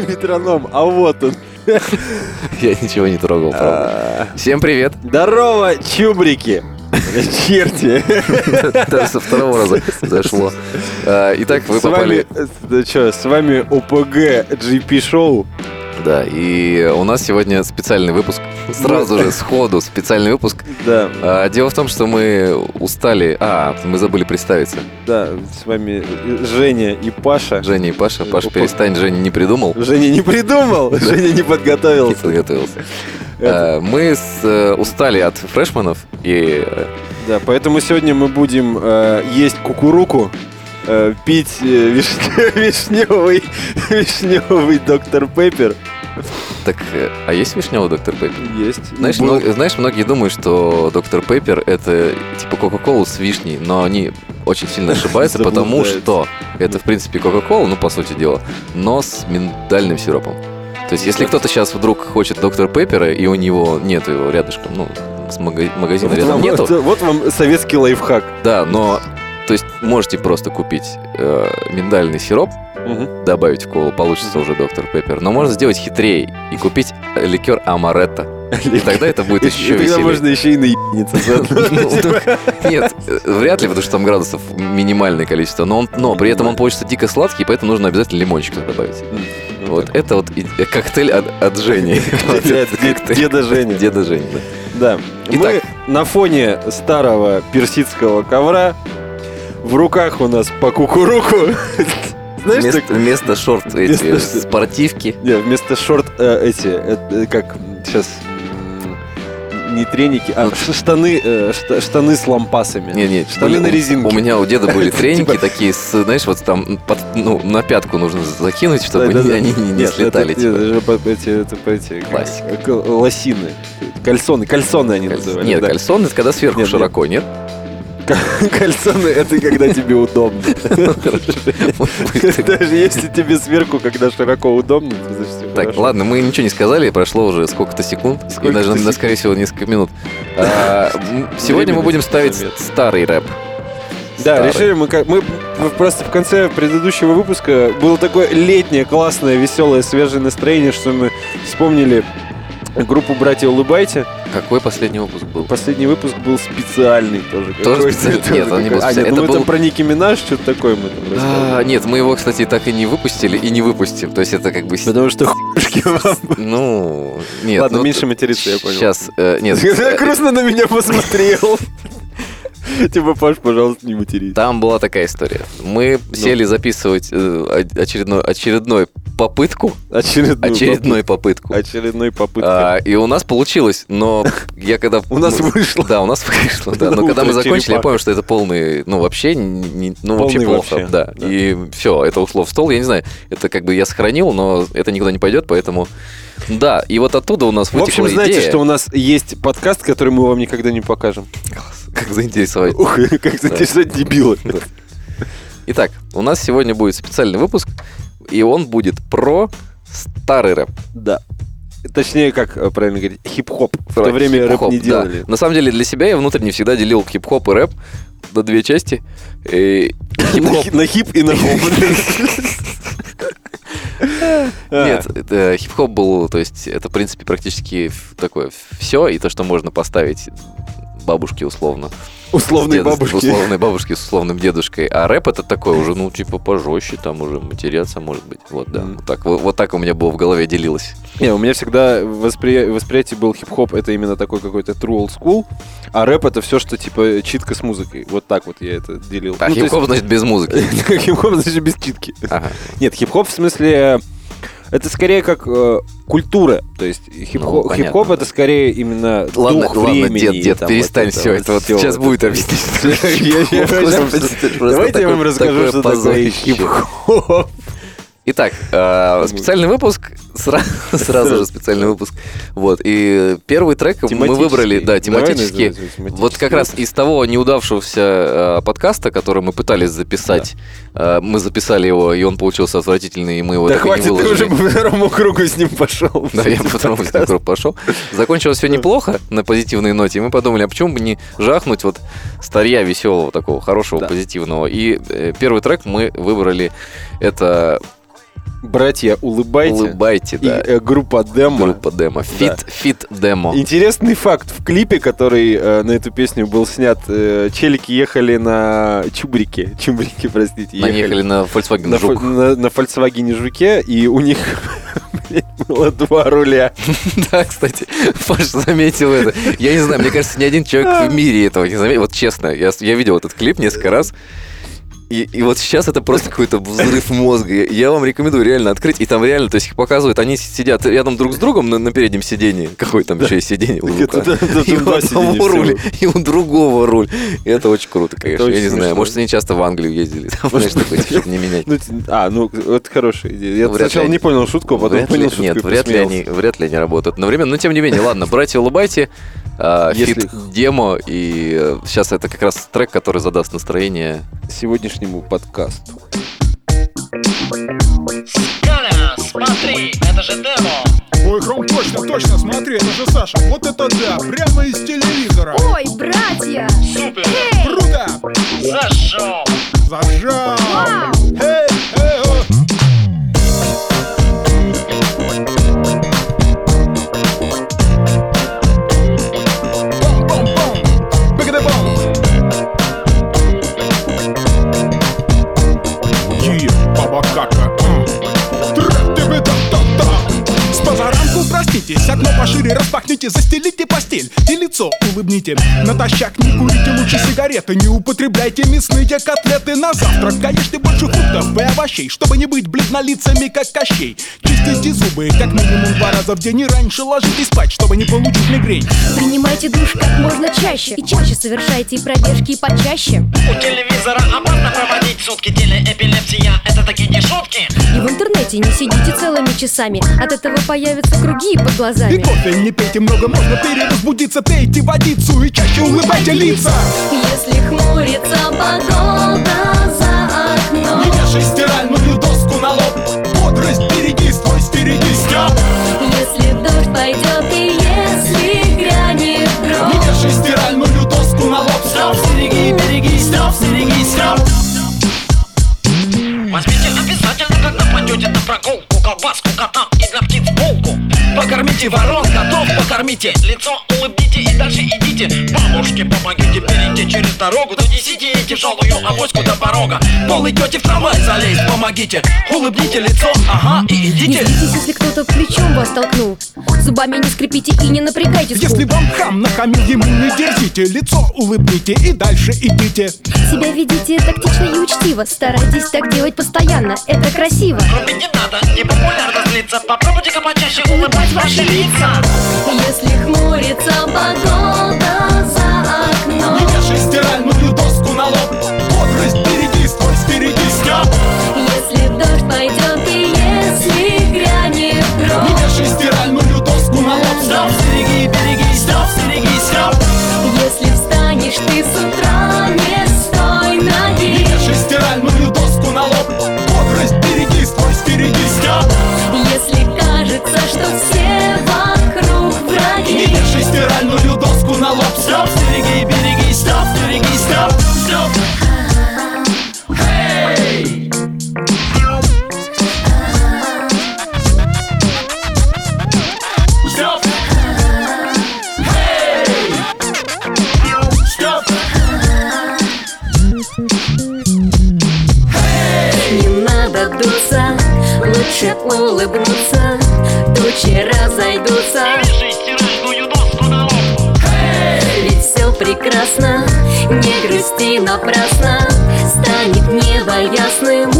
метроном, а вот он. Я ничего не трогал, правда. А, Всем привет. Здорово, чубрики. Черти. Даже со второго раза зашло. А, Итак, вы попали... чё, с вами ОПГ GP Шоу. Да, и у нас сегодня специальный выпуск. Сразу же, сходу, специальный выпуск. Да, А, Дело в том, что мы устали... А, мы забыли представиться. да, с вами э, Женя и Паша. Женя и Паша. Паша, Опа. перестань, Женя не придумал. Женя не придумал, Женя не Не подготовился. подготовился. Это- А, Мы с- э, устали от фрешманов и э, Да, поэтому сегодня мы будем э, есть кукуруку, э, пить э, вишне- вишневый, вишневый доктор Пеппер. так, э, а есть вишневый доктор Пеппер? Есть. Знаешь, Был- знаешь, многие думают, что доктор Пеппер это типа Кока-Кола с вишней, но они очень сильно ошибаются, потому что это, в принципе, Кока-Кола, ну, по сути дела, но с миндальным сиропом. То есть, если кто-то сейчас вдруг хочет доктор Пеппера, и у него нет его рядышком, ну, с мага- магазина Вот рядом вам, нету, вот вам советский лайфхак. да, но, то есть, можете просто купить э, миндальный сироп, добавить в колу, получится уже доктор Пеппер. Но можно сделать хитрее и купить э, ликер Амаретто. И тогда это будет еще и тогда веселее. можно еще и наебниться. Ну, Нет, вряд ли, потому что там градусов минимальное количество. Но, но при этом он получится дико сладкий, поэтому нужно обязательно лимончик добавить. Ну, Вот это вот э, коктейль от, Жени. Деда Женя. Деда Жени, да. Да. Итак. Мы на фоне старого персидского ковра. В руках у нас по кукуруку. Знаешь, Вместо, так- вместо шорт эти Вместо- спортивки. Не, вместо шорт э, эти, э, э, как сейчас не треники, а Ну, штаны, э, шта- штаны с лампасами. Не, не, штаны на резинке. У меня у деда были треники Типа- такие, с, знаешь, вот там под- ну, на пятку нужно закинуть, чтобы Да, да, они, да. не, не Нет, слетали. это- типа. это же по- эти, это эти, Классика. лосины, кальсоны, кальсоны они Кальс- называли. Нет, да. кальсон это когда сверху Нет, нет. широко, нет? Кальсоны это когда тебе удобно. Даже если тебе сверху, когда широко удобно, значит Так, ладно, мы ничего не сказали, прошло уже сколько-то секунд, и даже, скорее всего, несколько минут. А, Сегодня мы будем ставить старый рэп. Да, Старый. решили мы, как- мы просто в конце предыдущего выпуска было такое летнее, классное, веселое, свежее настроение, что мы вспомнили группу «Братья улыбайте». Какой последний выпуск был? Последний выпуск был специальный тоже. Тоже специальный? Нет, он не был А, нет, специальный. ну Это мы был- там про Ники Минаж, что-то такое мы там А, нет, мы его, кстати, так и не выпустили и не выпустим. То есть это как бы... Потому что хуйшки вам. Ну, нет. Ладно, ну, меньше материться, я понял. Сейчас, э, нет. Грустно на меня посмотрел. Типа, Паш, пожалуйста, не матерись. Там была такая история. Мы Ну. сели записывать э, очередной, очередной попытку, Очередную очередной попытку. попыт- Очередной попыткой. А, и у нас получилось, но я когда... У нас вышло. Да, у нас вышло, да. Но когда мы закончили, я понял, что это полный, ну, вообще, ну, вообще плохо. Да. И все, это ушло в стол. Я не знаю, это как бы я сохранил, но это никуда не пойдет, поэтому... Да, и вот оттуда у нас В вытекла общем, знаете, идея. что у нас есть подкаст, который мы вам никогда не покажем. Как заинтересовать. Ух, как заинтересовать дебилы. Итак, у нас сегодня будет специальный выпуск, и он будет про старый рэп. Да. Точнее, как э, правильно говорить, хип-хоп. В то время рэп не делали. На самом деле для себя я внутренне всегда делил хип-хоп и рэп на две части. И На хип и на хоп. А, Нет, это хип-хоп был, то есть это, в принципе, практически такое все, и то, что можно поставить бабушке условно. Условные дедом- бабушки. Условной бабушке с условным дедушкой. А рэп это такой уже, ну, типа, пожестче, там уже матеряться, может быть. Вот, да. Вот так, вот, вот так у меня было в голове делилось. Не, у меня всегда воспри- восприятие был хип-хоп, это именно такой какой-то true old school, а рэп это все, что типа читка с музыкой. Вот так вот я это делил. А Ну, то есть- хип-хоп, значит, без музыки. Хип-хоп, значит, без читки. Нет, хип-хоп в смысле... Это скорее как э, культура. То есть хип-хоп, Ну, хип-хоп да. это скорее именно Ладно, дух ладно, времени. дед, дед, там перестань вот все это. Вот всё сейчас вот будет объяснить. Давайте я вам расскажу, что такое хип-хоп. Итак, э, специальный выпуск, сра- сразу же специальный выпуск. Вот, и первый трек мы выбрали, да, тематически. Вот как раз из того неудавшегося э, подкаста, который мы пытались записать, э, мы записали его, и он получился отвратительный, и мы его Да так и не хватит, ты выложили. уже по второму кругу с ним пошел. Да, я по второму кругу пошел. Закончилось все неплохо на позитивной ноте, и мы подумали, а почему бы не жахнуть вот старья веселого, такого хорошего, Да. позитивного. И э, первый трек мы выбрали, это Братья, улыбайте. Улыбайте, И да. э, группа Демо. Группа демо. Feat, feat демо. Интересный факт. В клипе, который э, на эту песню был снят, э, челики ехали на чубрике. Чубрике, простите. Они ехали на Volkswagen на, Жук. на, на Volkswagen Жуке, и у них было два руля. Да, кстати, Паша заметил это. Я не знаю, мне кажется, ни один человек в мире этого не заметил. Вот честно, я, я видел этот клип несколько раз. И, и вот сейчас это просто какой-то взрыв мозга. Я- вам рекомендую реально открыть. И там реально, то есть их показывают, они сидят рядом друг с другом на, на переднем сидении. Какое там еще есть сиденье у одного руль, и у другого руль. И это очень круто, конечно. Я не знаю, может, они часто в Англию ездили. Знаешь, такое, чтобы не менять. Ну, а, ну, это хорошая идея. Я сначала не понял шутку, а потом понял шутку Нет, вряд ли, они, вряд ли они работают одновременно. Но тем не менее, ладно, братья, улыбайте. А, Если Фит демо. И сейчас это как раз трек, который задаст настроение. Сегодняшнему подкасту. Галя, смотри, это же демо. Ой, Хром, точно, точно, смотри, это же Саша. Вот это да, прямо из телевизора. Ой, братья! Супер, Круто! зашел. Зажал! Вау! Эй, эй, проститесь, окно пошире распахните, застелите постель и лицо улыбните. Натощак не курите лучше сигареты, не употребляйте мясные котлеты на завтрак. Ешьте больше фруктов и овощей, чтобы не быть бледнолицами, как Кощей. Чистите зубы как минимум два раза в день и раньше ложитесь спать, чтобы не получить мигрень. Принимайте душ как можно чаще И чаще совершайте пробежки и почаще У телевизора опасно проводить сутки. Телеэпилепсия, это такие не шутки. И в интернете не сидите целыми часами От этого появятся круги под И глазами кофе не пейте много, можно перевозбудиться, пейте водицу и чаще улыбайте лица. Если хмурится погода за окном Не вешай стиральную доску на лоб, бодрость береги, стой стереги, стёб. Если дождь пойдет лицо улыбните и дальше идите. Бабушке помогите перейти через дорогу, донесите ей тяжелую авоську до порога. Пол идете в трамвай залезть, помогите, улыбните лицо, ага, и Не идите. злитесь, если кто-то плечом вас толкнул. Зубами не скрипите и не напрягайте скул. Если вам хам нахамил, ему не дерзите, лицо улыбните и дальше идите. Себя ведите тактично и учтиво. Старайтесь так делать постоянно, это красиво. Грубить не надо, не популярно злиться, попробуйте-ка почаще улыбать ваши лица. Если хмурится погода за окном Не вешай стиральную доску на лоб, бодрость береги, стой стереги, стёб. Если дождь пойдет и если грянет Не гром вешай стиральную доску на лоб, стёб, стереги, береги, стёб, стереги, стёб. Если встанешь ты с утра береги, стёб, стереги, стёб, стёб. Эй! Стёб! Эй! Стёб! Не надо дуться, лучше улыбнуться Тучи разойдутся, прекрасно. Не грусти напрасно, станет небо ясным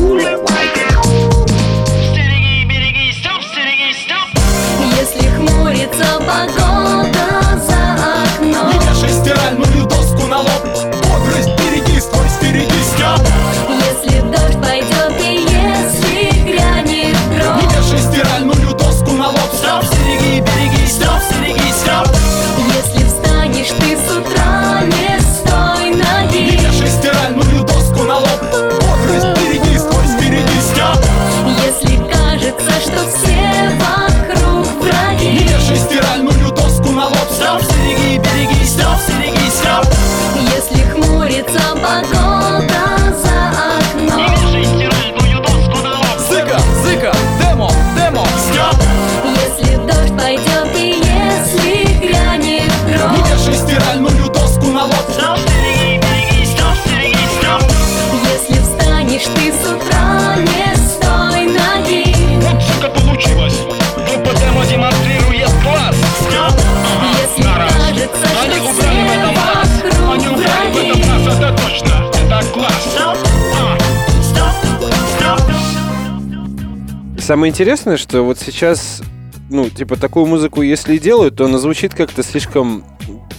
самое интересное, что вот сейчас, ну, типа, такую музыку, если делают, то она звучит как-то слишком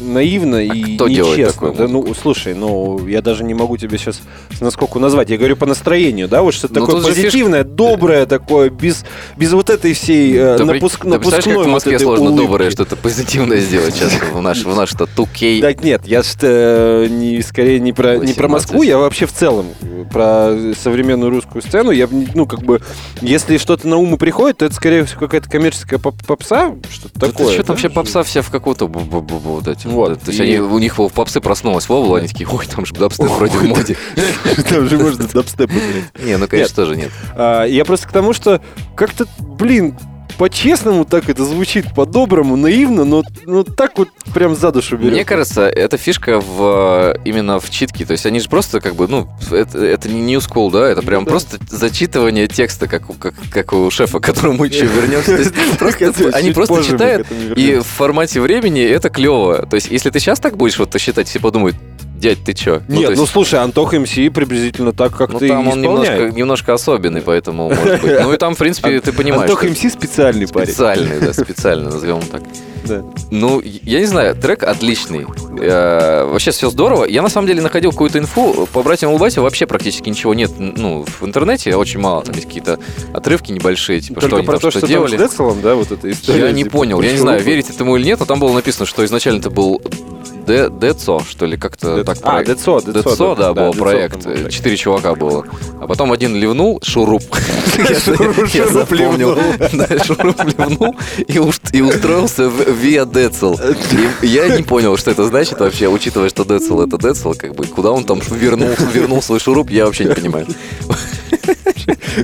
наивно и А кто делает нечестно. да, ну, слушай, ну, я даже не могу тебе сейчас насколько назвать. Я говорю по настроению, да, вот что-то Ну, такое позитивное, доброе такое, без, без вот этой всей э, напуск- да представляешь, как напускной в вот Москве этой сложно улыбки. доброе что-то позитивное сделать сейчас в наш, в наш 2K. Так нет, я что не скорее не про не про 18. Москву, я вообще в целом про современную русскую сцену. Я ну как бы если что-то на ум и приходит, то это скорее всего какая-то коммерческая поп- попса, что-то такое. что там вообще попса вся в какую-то вот этим. Вот, То есть они, у них в попсы проснулась Вовла, они такие, ой, там же дабстеп вроде в моде. Там же можно дабстеп. Не, ну, конечно, тоже нет. А, Я просто к тому, что как-то, блин, по-честному так это звучит, по-доброму, наивно, но ну, так вот прям за душу берет. Мне кажется, это фишка в э, именно в читке. То есть они же просто как бы, ну, это, это не new school, да, это прям да. просто зачитывание текста, как, у- как, как у шефа, к которому мы еще вернемся. Они просто читают, и в формате времени это клево. То есть если ты сейчас так будешь вот считать, все подумают, дядь, ты чё? Нет, то ну есть- слушай, Антох МС приблизительно так, как Ну, ты там он немножко, немножко особенный, поэтому, может быть. Ну, и там, в принципе, ты понимаешь. Антох МС специальный парень. Специальный, да, специально, назовем так. Да. Ну, я не знаю, трек отличный. Э, Вообще все здорово. Я на самом деле находил какую-то инфу. По братьям Улбасе вообще практически ничего нет ну, в интернете. Очень мало. Там есть какие-то отрывки небольшие, типа, Только что они про там то, что, что делали. там с Децелом, да, вот эта история. Я не типа, понял, я не знаю, верить этому или нет, но там было написано, что изначально это был Децо, что ли, как-то так а, проект. Децо, Децо, да, был проект. проект. Четыре чувака было. А потом один ливнул, шуруп. Шуруп Я запомнил. шуруп ливнул и устроился в Виа Децл. Я не понял, что это значит вообще, учитывая, что Децл это Децл, как бы, куда он там вернул свой шуруп, я вообще не понимаю.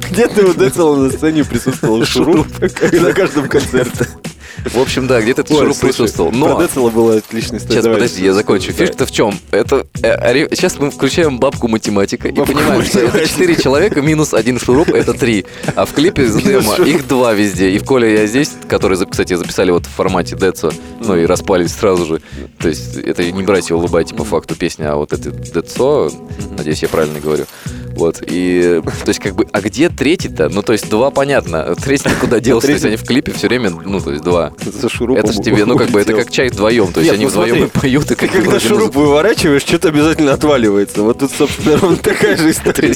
Где ты у Децела на сцене присутствовал шуруп на каждом концерте? В общем, да, где-то этот шуруп присутствовал. Про Но Децела была отличная история. Сейчас, подожди, я закончу. Фишка-то в чем? Это э, сейчас мы включаем бабку математика и понимаем, что это математика. 4 человека минус один шуруп, это 3. А в клипе с демо их два везде. И в Коля я здесь, который, кстати, записали вот в формате Децо, ну и распались сразу же. То есть это не братья улыбайте по факту песня, а вот это Децо, надеюсь, я правильно говорю. Вот, и, то есть, как бы, а где третий-то? Ну, то есть, два понятно, третий куда делся, то есть, они в клипе все время, ну, то есть, два. Это же тебе, ну, как бы, это как чай вдвоем, то есть, они ну, вдвоем и поют, и когда шуруп выворачиваешь, что-то обязательно отваливается. Вот тут, собственно, ровно такая же история.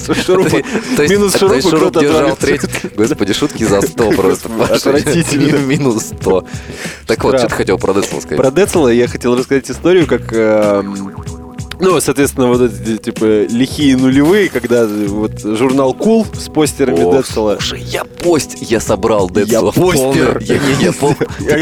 есть- Минус шуруп, шуруп держал треть. Господи, шутки за 100 просто. Отвратительно. Минус 100. Так вот, что ты хотел про Децл сказать? Про Децела я хотел рассказать историю, как... ну, соответственно, вот эти, типа, лихие нулевые, когда вот журнал Кул с постерами О, Децела. Слушай, я пост, я собрал Я Децла. в постер. Я, я, Я, помнишь?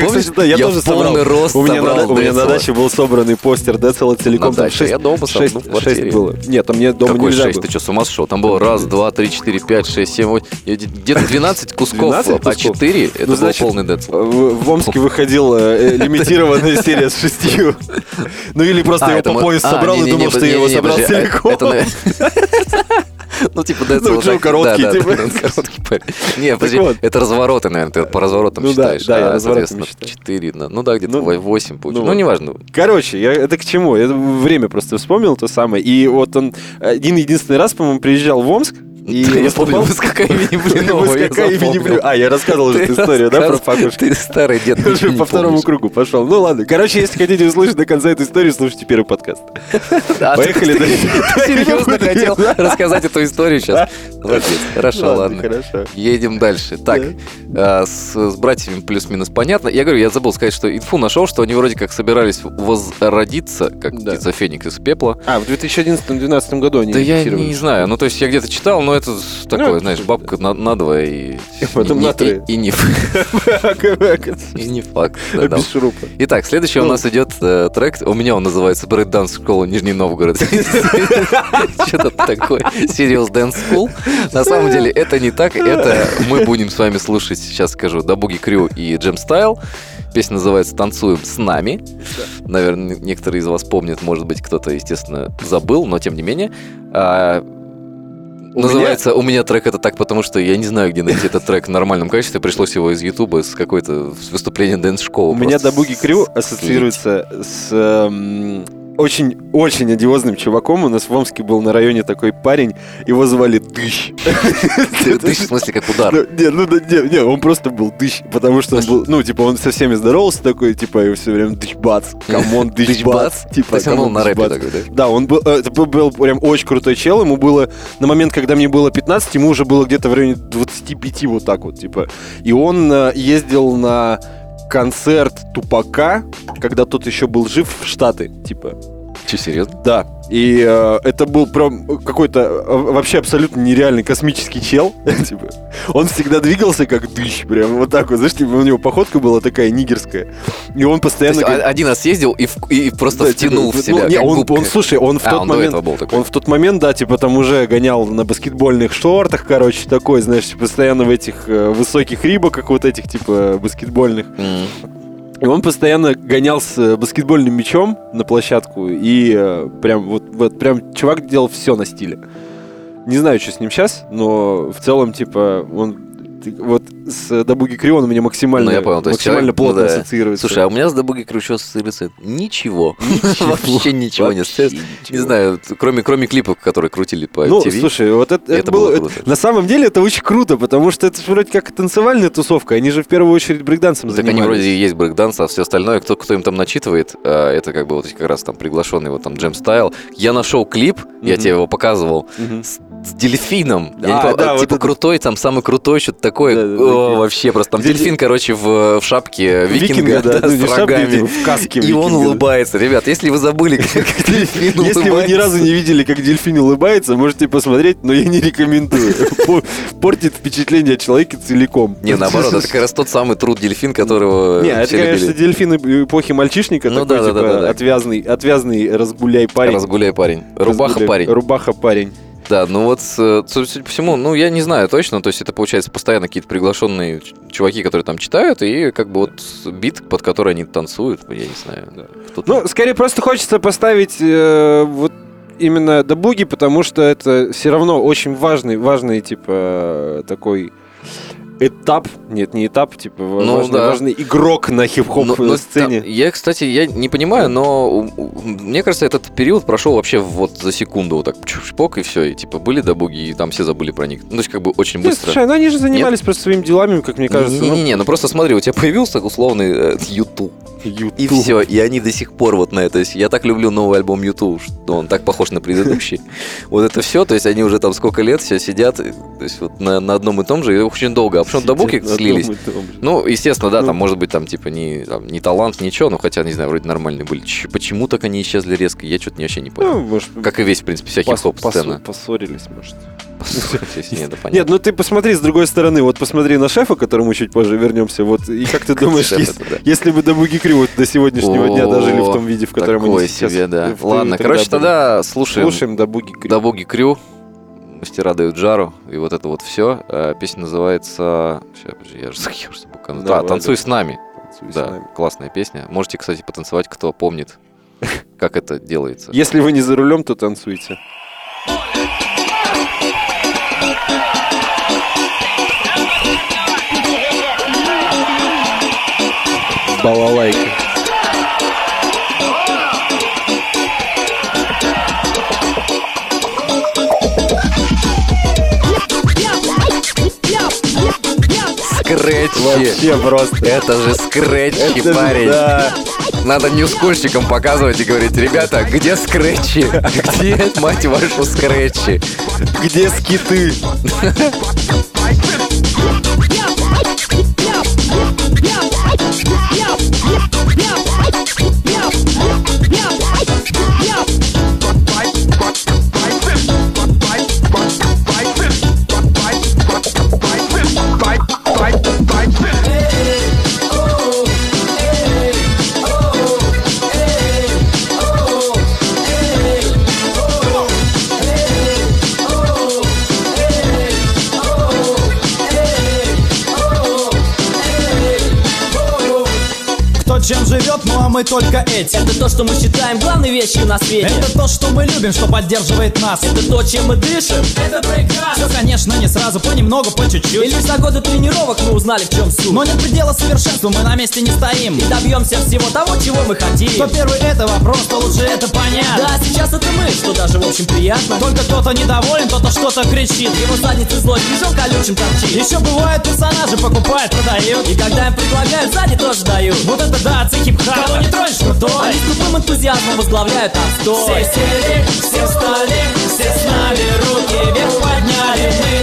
кстати, да, я, тоже собрал. рост у меня, собрал на, у меня на даче был собранный постер Децела целиком. На даче? шесть- Я дома сам, шесть- ну, в квартире. шесть было. Нет, там мне дома Какой нельзя 6? было. Ты что, с ума сошел? Там было раз, два, три, четыре, пять, шесть, семь, восемь. Я де- Где-то 12 кусков, 12 а кусков? 4 это Ну, был значит, полный Децл. В, в Омске выходила э, лимитированная серия с шестью. Ну или просто А, его это по пояс а, собрал и не-не-не, думал, что я его собрал подожди, а целиком. Это, Ну, типа, Децл Ну, Джо короткий, да, да, типа. да, он короткий парень. Не, подожди, вот. это развороты, наверное, ты по разворотам Ну да, считаешь. да, я а, соответственно, считаю. 4, ну да, где-то Ну, 8 получилось. ну Ну, неважно. Короче, я, это к чему? Я время просто вспомнил то самое. И вот он один единственный раз, по-моему, приезжал в Омск. И я помню, выскока имени Блинова, Выскока имени. Блинова. А, я рассказывал эту историю, да, про Факушку? Ты старый дед, Я уже по второму кругу пошел. Ну ладно. Короче, если хотите услышать до конца эту историю, слушайте первый подкаст. Да, Поехали дальше. Серьезно хотел рассказать эту историю сейчас? Молодец. Хорошо, ладно. Хорошо. Едем дальше. Так, а, с, братьями плюс-минус понятно. Я говорю, я забыл сказать, что инфу нашел, что они вроде как собирались возродиться, как Да. птица Феникс из пепла. А, в 2011-2012 году они Да я не знаю. Ну, то есть я где-то читал, но это такое, Ну, знаешь, бабка на, надвое и... Потом и, на трое. и, и не, и не факт. Без шурупа. Итак, следующий у Ну. нас идет э, трек. У меня он называется Break Dance Школа Нижний Новгород. Что-то такое. Serious Dance School. На самом деле это не так. Это мы будем с вами слушать, сейчас скажу, Дабуги Крю и Джем Стайл. Песня называется «Танцуем с нами». Наверное, некоторые из вас помнят, может быть, кто-то, естественно, забыл, но тем не менее. Называется «У меня трек это так, потому что я не знаю, где найти этот трек в нормальном качестве. Пришлось его из Ютуба с какой-то выступления dance-школы. У меня Da Boogie Crew ассоциируется с эм, очень-очень одиозным чуваком. У нас в Омске был на районе такой парень, его звали Дыщ. Дыщ, в смысле, как удар. Ну, Не, ну да, не, не, он просто был дыщ, потому что он был, ну, типа, он со всеми здоровался такой, типа, и все время дыщ бац, come on, дыщ бац. Типа, он был на рэпе такой, да? Да, он был, э, это был- был прям очень крутой чел, ему было, на момент, когда мне было 15, ему уже было где-то в районе 25, вот так вот, типа. И он э, ездил на концерт Тупака, когда тот еще был жив в Штаты, типа. Че, серьезно? Да. И э, это был прям какой-то э, вообще абсолютно нереальный космический чел. типа. Он всегда двигался как дыщ, прям вот так вот. Знаешь, типа, у него походка была такая нигерская. И он То постоянно... есть как- один раз съездил и, в- и просто да, втянул типа, в себя. ну, не, как он, он, слушай, он в А, тот он момент... был такой. Он в тот момент, да, типа там уже гонял на баскетбольных шортах, короче, такой, знаешь, типа, постоянно в этих э, высоких рибоках вот этих, типа, баскетбольных. М. И он постоянно гонял с э, баскетбольным мячом на площадку, и э, прям вот, вот прям чувак делал все на стиле. Не знаю, что с ним сейчас, но в целом, типа, он вот с Дабуги Крион у меня максимально, Ну, я понял, максимально человек, плотно ну, да. ассоциируется. Слушай, а у меня с Дабуги Крючо ассоциируется ничего. Вообще ничего не ассоциируется. Не знаю, кроме, кроме клипов, которые крутили по Ну, слушай, вот это, это было... круто. на самом деле это очень круто, потому что это вроде как танцевальная тусовка, они же в первую очередь брейкдансом Так они занимались. вроде и есть брейкданс, а все остальное, кто, кто им там начитывает, а, это как бы вот как раз там приглашенный вот там Джем Стайл. Я нашел клип, я тебе его показывал, с, с дельфином. Я не А, помню, да, а, вот типа это- крутой, там самый крутой, что-то такое. Да, да, О, да. вообще просто. Там Где- дельфин, короче, в, в шапке викинга, да, да, ну, не с шапке, рогами. типа, в каске И он викинга, улыбается. Ребят, если вы забыли, как дельфин Если вы ни улыбается- разу не видели, как дельфин улыбается, можете посмотреть, но я не рекомендую. По- Портит впечатление о человеке целиком. Не, наоборот, это как раз тот самый труд дельфин, которого Не, это, конечно, дельфин эпохи мальчишника, Ну такой, типа, отвязный, разгуляй парень. Разгуляй парень. Рубаха парень. Рубаха парень. Да, ну вот, э, судя по всему, ну, я не знаю точно, то есть это, получается, постоянно какие-то приглашенные чуваки, которые там читают, и как бы вот бит, под который они танцуют, я не знаю. кто-то- Ну, скорее просто хочется поставить э, вот именно Дабуги, потому что это все равно очень важный, важный, типа, такой этап, нет, не этап, типа, Ну, важный, да. важный игрок на хип-хоп Ну, ну, сцене. там- я, кстати, я не понимаю, но мне кажется, этот период прошел вообще вот за секунду, вот так чпок и все, и типа были добуги, и там все забыли про них. Ну, то есть как бы очень быстро. слушай, ну они же занимались просто своими делами, как мне кажется. ну, Не-не-не, ну просто смотри, у тебя появился условный э, YouTube. YouTube. И все, и они до сих пор вот на это. Я так люблю новый альбом YouTube, что он так похож на предыдущий. Вот это все, то есть они уже там сколько лет все сидят, то есть вот на, на одном и том же, и очень долго. Сидят на слились? Ну, естественно, да, Ну. там может быть там типа не, там, не талант, ничего, ну хотя, не знаю, вроде нормальные были. Почему так они исчезли резко, я что-то вообще не Ну, понял. может, Как и весь, в принципе, вся хип-хоп-сцена. посо- Поссорились, может. Поссорились, Нет, да, понятно. Нет, ну ты посмотри с другой стороны. Вот посмотри на шефа, к которому чуть позже вернемся. Вот, и как ты думаешь, если бы Дабуги Крю вот до сегодняшнего дня дожили в том виде, в котором они сейчас... себе, да. в- Ладно, короче, тогда слушаем. Слушаем Дабуги Крю. Да боги Крю, мастера дают жару, и вот это вот все. Песня называется... Сейчас, подожди, я же я же забыл. Да, «Танцуй да. с нами». Танцуй с Да, нами. классная песня. Можете, кстати, потанцевать, кто помнит, как это делается. Если вы не за рулем, то танцуйте. Балалайка. Скретчи! Вообще просто. Это же скретчи, Это же, парень. да. Надо ньюскульщикам показывать и говорить, ребята, где скретчи? Где, мать вашу, скретчи? Где скиты? jump живет, ну а мы только эти. Это то, что мы считаем главной вещью на свете. Это то, что мы любим, что поддерживает нас. Это то, чем мы дышим. Это прекрасно. Все, конечно, не сразу, понемногу, по И чуть-чуть лишь за годы тренировок мы узнали, в чем суть. Но нет предела совершенству, мы на месте не стоим. И добьемся всего того, чего мы хотим. Кто первый это вопрос, то лучше это понять. Да, сейчас это мы, что даже в общем приятно. Только кто-то недоволен, кто-то что-то кричит. Его задницы злой движом колючим торчит. Еще бывают персонажи, покупают, продают. И когда им предлагают, сзади тоже дают. Вот это да, отцы хип-хапа Кого не тронешь, крутой Они с тупым энтузиазмом возглавляют отстой. Все сели, все встали, все с нами руки вверх подняли. Мы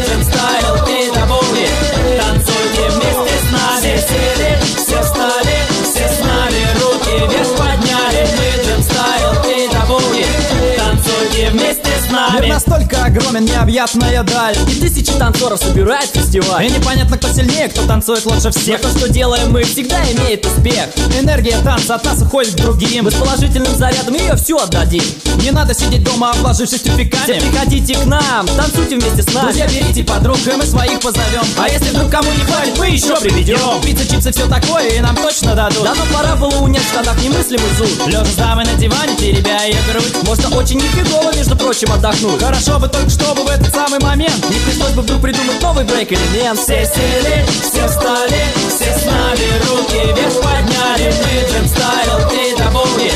огромен, необъятная даль. И тысячи танцоров собирает фестиваль. И непонятно, кто сильнее, кто танцует лучше Но всех то, что делаем мы, всегда имеет успех. Энергия танца от нас уходит к другим. Мы с положительным зарядом ее всю отдадим. Не надо сидеть дома, обложившись Все тюфиками приходите к нам, танцуйте вместе с нами. Друзья, берите подруг, и мы своих позовем. А если вдруг кому не хватит, мы еще приведем. Пицца, чипсы, все такое, и нам точно дадут. Давно пора было унять в штанах немыслимый зуд. Лежа дамой на диване, теребя ее грудь. Можно очень нифигово, между прочим, отдохнуть. Хорошо бы только чтобы в этот самый момент Не пришлось бы вдруг придумать новый брейк-элемент Все сели, все встали, все с руки вверх подняли Мы джем стайл и табуги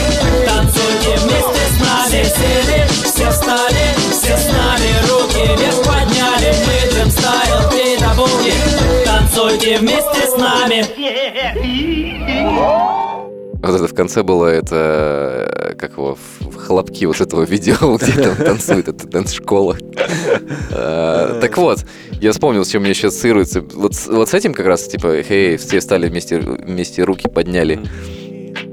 Танцуйте вместе с нами. Все сели, все встали, все с руки вверх подняли Мы джем стайл и табуги Танцуйте вместе с нами Вот это в конце было это, э, как его, хлопки вот этого видео, где там танцует, это танцшкола. Э, Так вот, я вспомнил, с чем мне сейчас ассоциируется. Вот, с- этим как раз, типа, хей, все стали вместе руки подняли.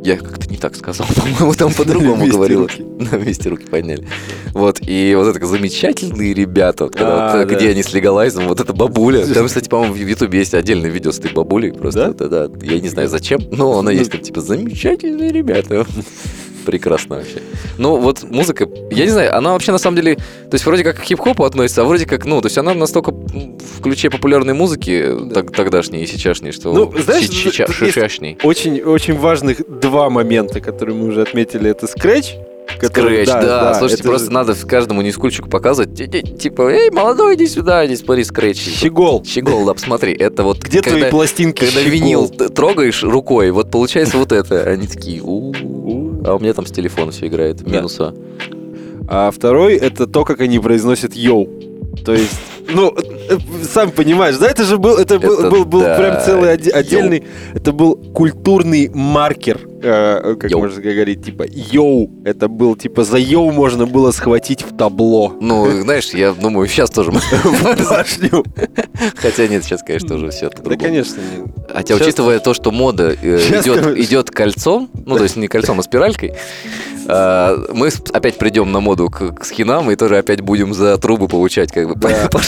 Я как-то не так сказал, по-моему, там по-другому говорил. руки. Да, вместе руки подняли. Вот, и вот это замечательные ребята, вот когда А, вот, да. где они с легалайзом, вот эта бабуля. Там, кстати, по-моему, в Ютубе есть отдельное видео с этой бабулей. Просто, да? Да, Я не знаю зачем, но она есть там, типа, замечательные ребята. Прекрасно вообще. Ну, вот музыка, я не знаю, она вообще на самом деле, то есть вроде как к хип-хопу относится, а вроде как, ну, то есть она настолько в ключе популярной музыки так- тогдашней и сейчасшней, что Ну, знаешь, шишачней. Очень, очень важных два момента, которые мы уже отметили. Это скретч. Скретч, да, слушайте, это просто же надо каждому нискульчику показывать, ти- ти- типа, эй, молодой, иди сюда, иди смотри, скретч. Щегол. Щегол, да, посмотри, это вот Где когда, твои пластинки? когда Щегол? винил трогаешь рукой, вот получается вот это. Они такие, «У-у-у». А у меня там с телефона все играет, Да. минуса. А второй это то, как они произносят йоу. То есть, ну, сам понимаешь, да, это же был, это был, Это был, был да, прям целый оде- yo. отдельный, это был культурный маркер, э, как Yo. можно говорить, типа yo, это был типа за yo можно было схватить в табло. Ну, знаешь, я думаю, сейчас тоже. Башню. Хотя нет, сейчас, конечно, уже все Да, конечно. не- Хотя, Щас- учитывая то, что мода э, идет, кольцом, ну, то есть не кольцом, а спиралькой, э, мы опять придем на моду к, скинам и тоже опять будем за трубы получать, как бы, по.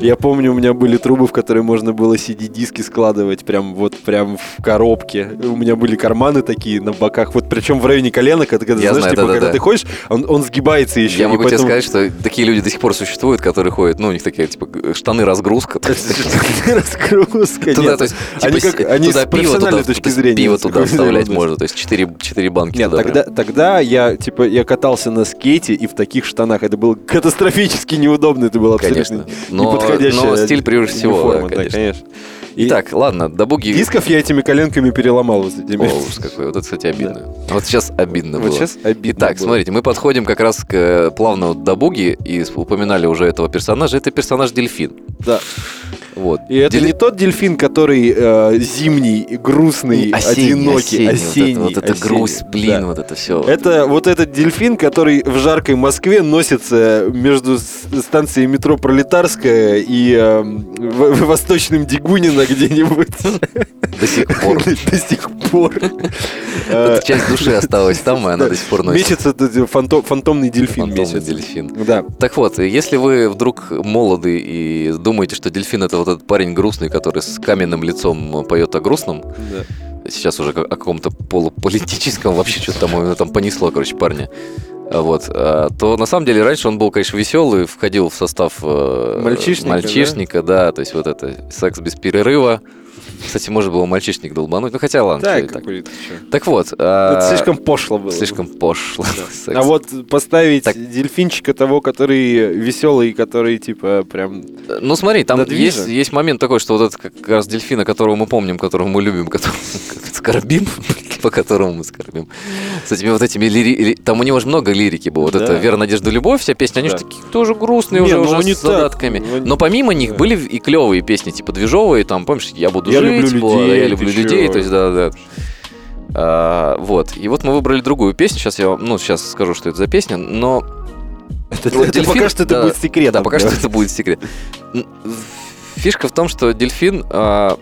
Я помню, у меня были трубы, в которые можно было CD-диски складывать прям вот прям в коробке. У меня были карманы такие на боках, вот причем в районе колена, когда, когда, Я знаешь, знаю, типа, да-да-да. когда ты ходишь, он, он сгибается еще. Я могу поэтому- тебе сказать, что такие люди до сих пор существуют, которые ходят, ну, у них такие, типа, штаны разгрузка. Разгрузка. Туда, то есть, Они типа, как- они с профессиональной точки зрения Пиво туда вставлять можно, то есть 4, 4 банки Нет, тогда, тогда я, типа, я катался на скейте и в таких штанах. Это было катастрофически неудобно. Это было абсолютно Конечно. Но, неподходящая но стиль превыше всего, форма, да, да, конечно. Итак, ладно, до буги... дисков я этими коленками переломал вот этими. О, ужас какой. Вот это, кстати, обидно. Вот сейчас обидно Вот было. сейчас обидно Итак, было. смотрите, мы подходим как раз к э, плавно вот до буги и упоминали уже этого персонажа. Это персонаж дельфин. Да. Вот. И это Дели- не тот дельфин, который э, зимний, грустный, осенний, одинокий, осенний, осенний. вот это, вот это осенний, грусть, блин, да. вот это все. Это вот этот дельфин, который в жаркой Москве носится между станцией метро Пролетарская и эм, в- в- Восточным Дегунино где-нибудь До сих пор. до сих пор. Э, часть души осталась там, и она до сих пор носит. Месяц этот фанто- фантомный дельфин Фантомный дельфин. Да. Так вот, если вы вдруг молоды и думаете, что дельфин это вот этот парень грустный, который с каменным лицом поет о грустном, сейчас уже о каком-то полуполитическом, вообще что-то там, там понесло, короче, парня. А Вот, а, то на самом деле раньше он был, конечно, веселый, входил в состав э, Мальчишника, мальчишника, да? то есть вот это секс без перерыва, Кстати, можно было мальчишник долбануть. Ну, хотя ладно. Так, так. Так вот. Это а, слишком пошло было. Слишком пошло. секс. А вот поставить Так. дельфинчика того, который веселый, который типа прям... Ну смотри, там есть, есть момент такой, что вот этот как раз дельфина, которого мы помним, которого мы любим, которого скорбим, по которому мы скорбим. С этими вот этими лири... ли- Там у него же много лирики было. Вот Да. это «Вера, надежда, любовь», вся песня, они Да. же такие тоже грустные Не, уже, ну уже они с так, задатками. ну, Но помимо них да. были и клевые песни, типа движовые, там, помнишь, «Я буду Я жить», люблю вот, людей, «Я люблю людей», то есть, да-да. А, вот. И вот мы выбрали другую песню. Сейчас я вам, ну, сейчас скажу, что это за песня, но Это, Вот это дельфин- пока что это да, будет секретом. да, пока что это будет секрет. Фишка в том, что дельфин... а,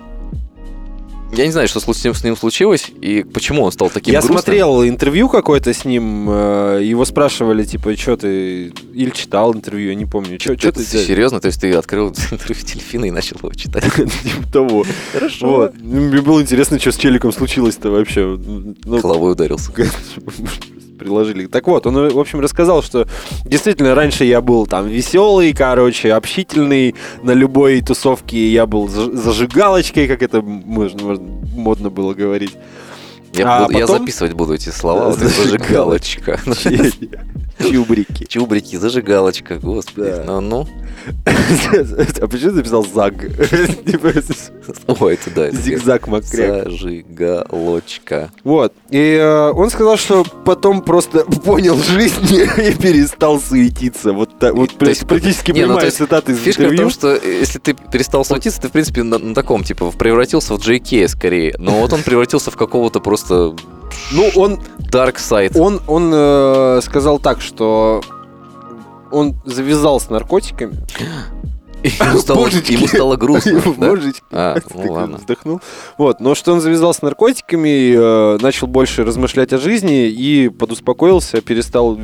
я не знаю, что с ним, с ним случилось и почему он стал таким Я грустным. смотрел интервью какое-то с ним, э, его спрашивали, типа, что ты... Или читал интервью, я не помню. Что Ты- ты... серьезно? То есть ты открыл интервью дельфина и начал его читать? Типа того. Хорошо. Вот. Мне было интересно, что с челиком случилось-то вообще. Ну, Головой ударился. приложили. Так вот, он, в общем, рассказал, что действительно раньше я был там веселый, короче, общительный, на любой тусовке я был заж- зажигалочкой, как это можно, можно- модно было говорить. Я, А буду- я потом- записывать буду эти слова. Вот зажигалочка. Чубрики. Чубрики, зажигалочка, господи. Да. Ну, ну. А почему ты написал заг? Ой, это да. Зигзаг макряк. Зажигалочка. Вот. И э, он сказал, что потом просто понял жизнь и перестал суетиться. Вот, практически ну, прямая цитата из Фишка в том, что э, если ты перестал суетиться, ты, в принципе, на, на таком, типа, превратился в JK скорее. Но вот он превратился в какого-то просто Ну, он, dark side. он, он э, сказал так, что он завязал с наркотиками. Ему, стало, Божечки. ему стало грустно. да? Божечки. А, ну ладно. Вздохнул. Вот, но что он завязал с наркотиками, э, начал больше размышлять о жизни и подуспокоился, перестал,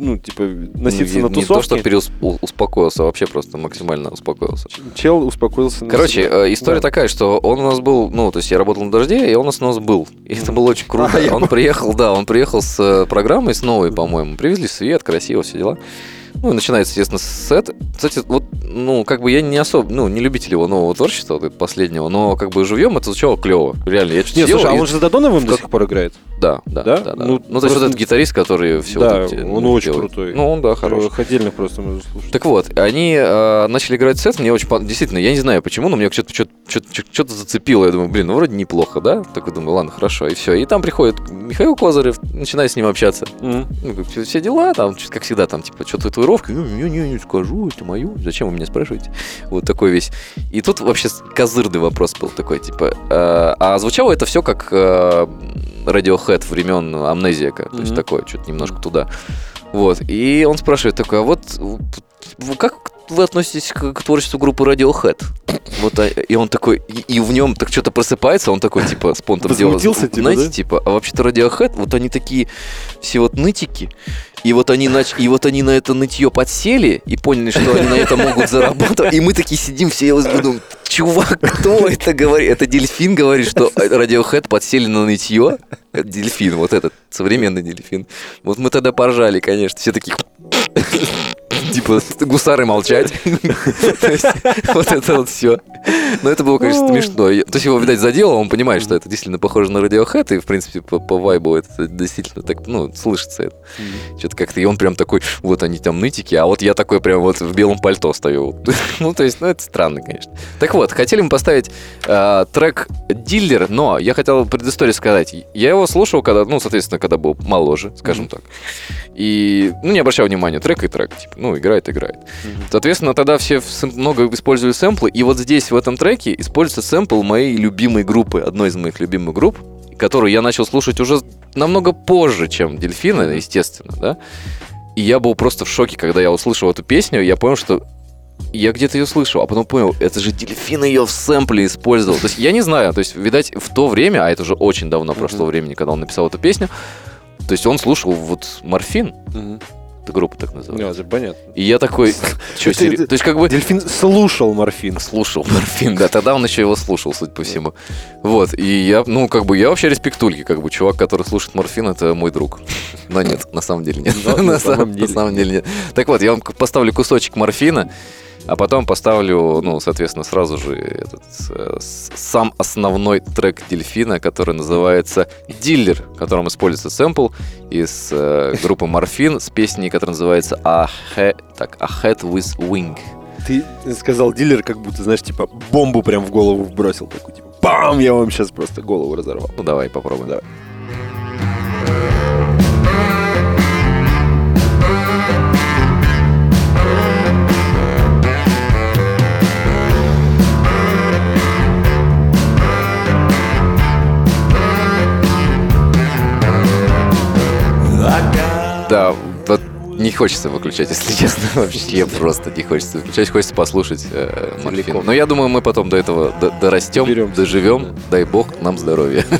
ну, типа, носиться не, на не тусовке. то, что переус- у- успокоился, а вообще просто максимально успокоился. Чел успокоился. на Короче, себе. э, история Да. такая, что он у нас был, ну, то есть я работал на дожде, и он у нас у нас был. И это было очень круто. А, он приехал, да, он приехал с э, программой, с новой, по-моему. Привезли свет, красиво, все дела. Ну, начинается, естественно, сет. Кстати, вот, ну, как бы я не особо, ну, не любитель его нового творчества, вот последнего, но как бы живьем это звучало клево. Реально, я чуть Не, сидел слушай, а он же за Додоновым до как- сих пор играет? Да, да, Да? да. да. Ну, Ну, то есть вот этот гитарист, который все Да, вот эти, он ну, очень делает. крутой. Ну, он, да, хороший. Отдельно просто можно слушать. Так вот, они э, начали играть сет, мне очень действительно, я не знаю почему, но мне что-то что-то зацепило. Я думаю, блин, ну вроде неплохо, да? Такой думаю, ладно, хорошо, и все. И там приходит Михаил Козырев, начинает с ним общаться. Мгм. Ну, все дела, там, как всегда, там, типа, что-то татуировка, ну, не, не, не скажу, это мою, зачем вы меня спрашиваете? Вот такой весь. И тут вообще с- козырный вопрос был такой, типа, э, а звучало это все как э, Radiohead времен Амнезиака, то есть такое, что-то немножко туда. Вот, и он спрашивает такой, а вот как вы относитесь к, к творчеству группы Radiohead? Вот, а- и он такой, и, и в нем так что-то просыпается, он такой, типа, спонтом делает. Возмутился, типа, Знаете, да? типа, а вообще-то Radiohead, вот они такие все вот нытики, и вот они нач... и вот они на это нытье подсели и поняли, что они на это могут заработать. И мы такие сидим все и думаем, чувак, кто это говорит? Это дельфин говорит, что Radiohead подсели на нытье. Дельфин, вот этот современный дельфин. Вот мы тогда поржали, конечно. Все такие типа гусары молчать. Вот это вот все. Но это было, конечно, смешно. То есть его, видать, задело, он понимает, что это действительно похоже на Radiohead, и, в принципе, по, вайбу это действительно так, ну, слышится это. Что-то как-то, и он прям такой, вот они там нытики, а вот я такой прям вот в белом пальто стою. Ну, то есть, ну, это странно, конечно. Так вот, хотели мы поставить э, трек «Диллер», но я хотел предысторию сказать. Я его слушал, когда, ну, соответственно, когда был моложе, скажем так. И, ну, не обращал внимания, трек и трек, типа, ну, играет, играет. Соответственно, тогда все много использовали сэмплы, и вот здесь, в этом треке, используется сэмпл моей любимой группы, одной из моих любимых групп, которую я начал слушать уже намного позже, чем Дельфина, естественно, да. И я был просто в шоке, когда я услышал эту песню, я понял, что я где-то ее слышал, а потом понял, это же Дельфин ее в сэмпле использовал. То есть я не знаю, то есть, видать, в то время, а это уже очень давно прошло времени, когда он написал эту песню, то есть он слушал вот Морфин, Мгм. Эта группа так называется. Ну, это понятно. И я такой, что, это- То есть как бы Дельфин слушал морфин. слушал Морфин, да, тогда он еще его слушал, судя по всему. Вот, и я, ну, как бы, я вообще респектульки, как бы, чувак, который слушает Морфин, это мой друг. Но нет, на самом деле нет. На самом деле. нет. Так вот, я вам поставлю кусочек Морфина. А потом поставлю, ну, соответственно, сразу же этот, э, сам основной трек Дельфина, который называется «Диллер», в котором используется сэмпл из э, группы Морфин с песней, которая называется «A Head, так, A Head with Wing». Ты сказал дилер, как будто, знаешь, типа бомбу прям в голову вбросил. Такой, типа, бам, я вам сейчас просто голову разорвал. Ну, давай попробуем. Давай. Не хочется выключать, если честно, вообще просто не хочется выключать, хочется послушать э, Морфин. Но я думаю, мы потом до этого д- дорастем, Доберемся. доживем, дай бог нам здоровья.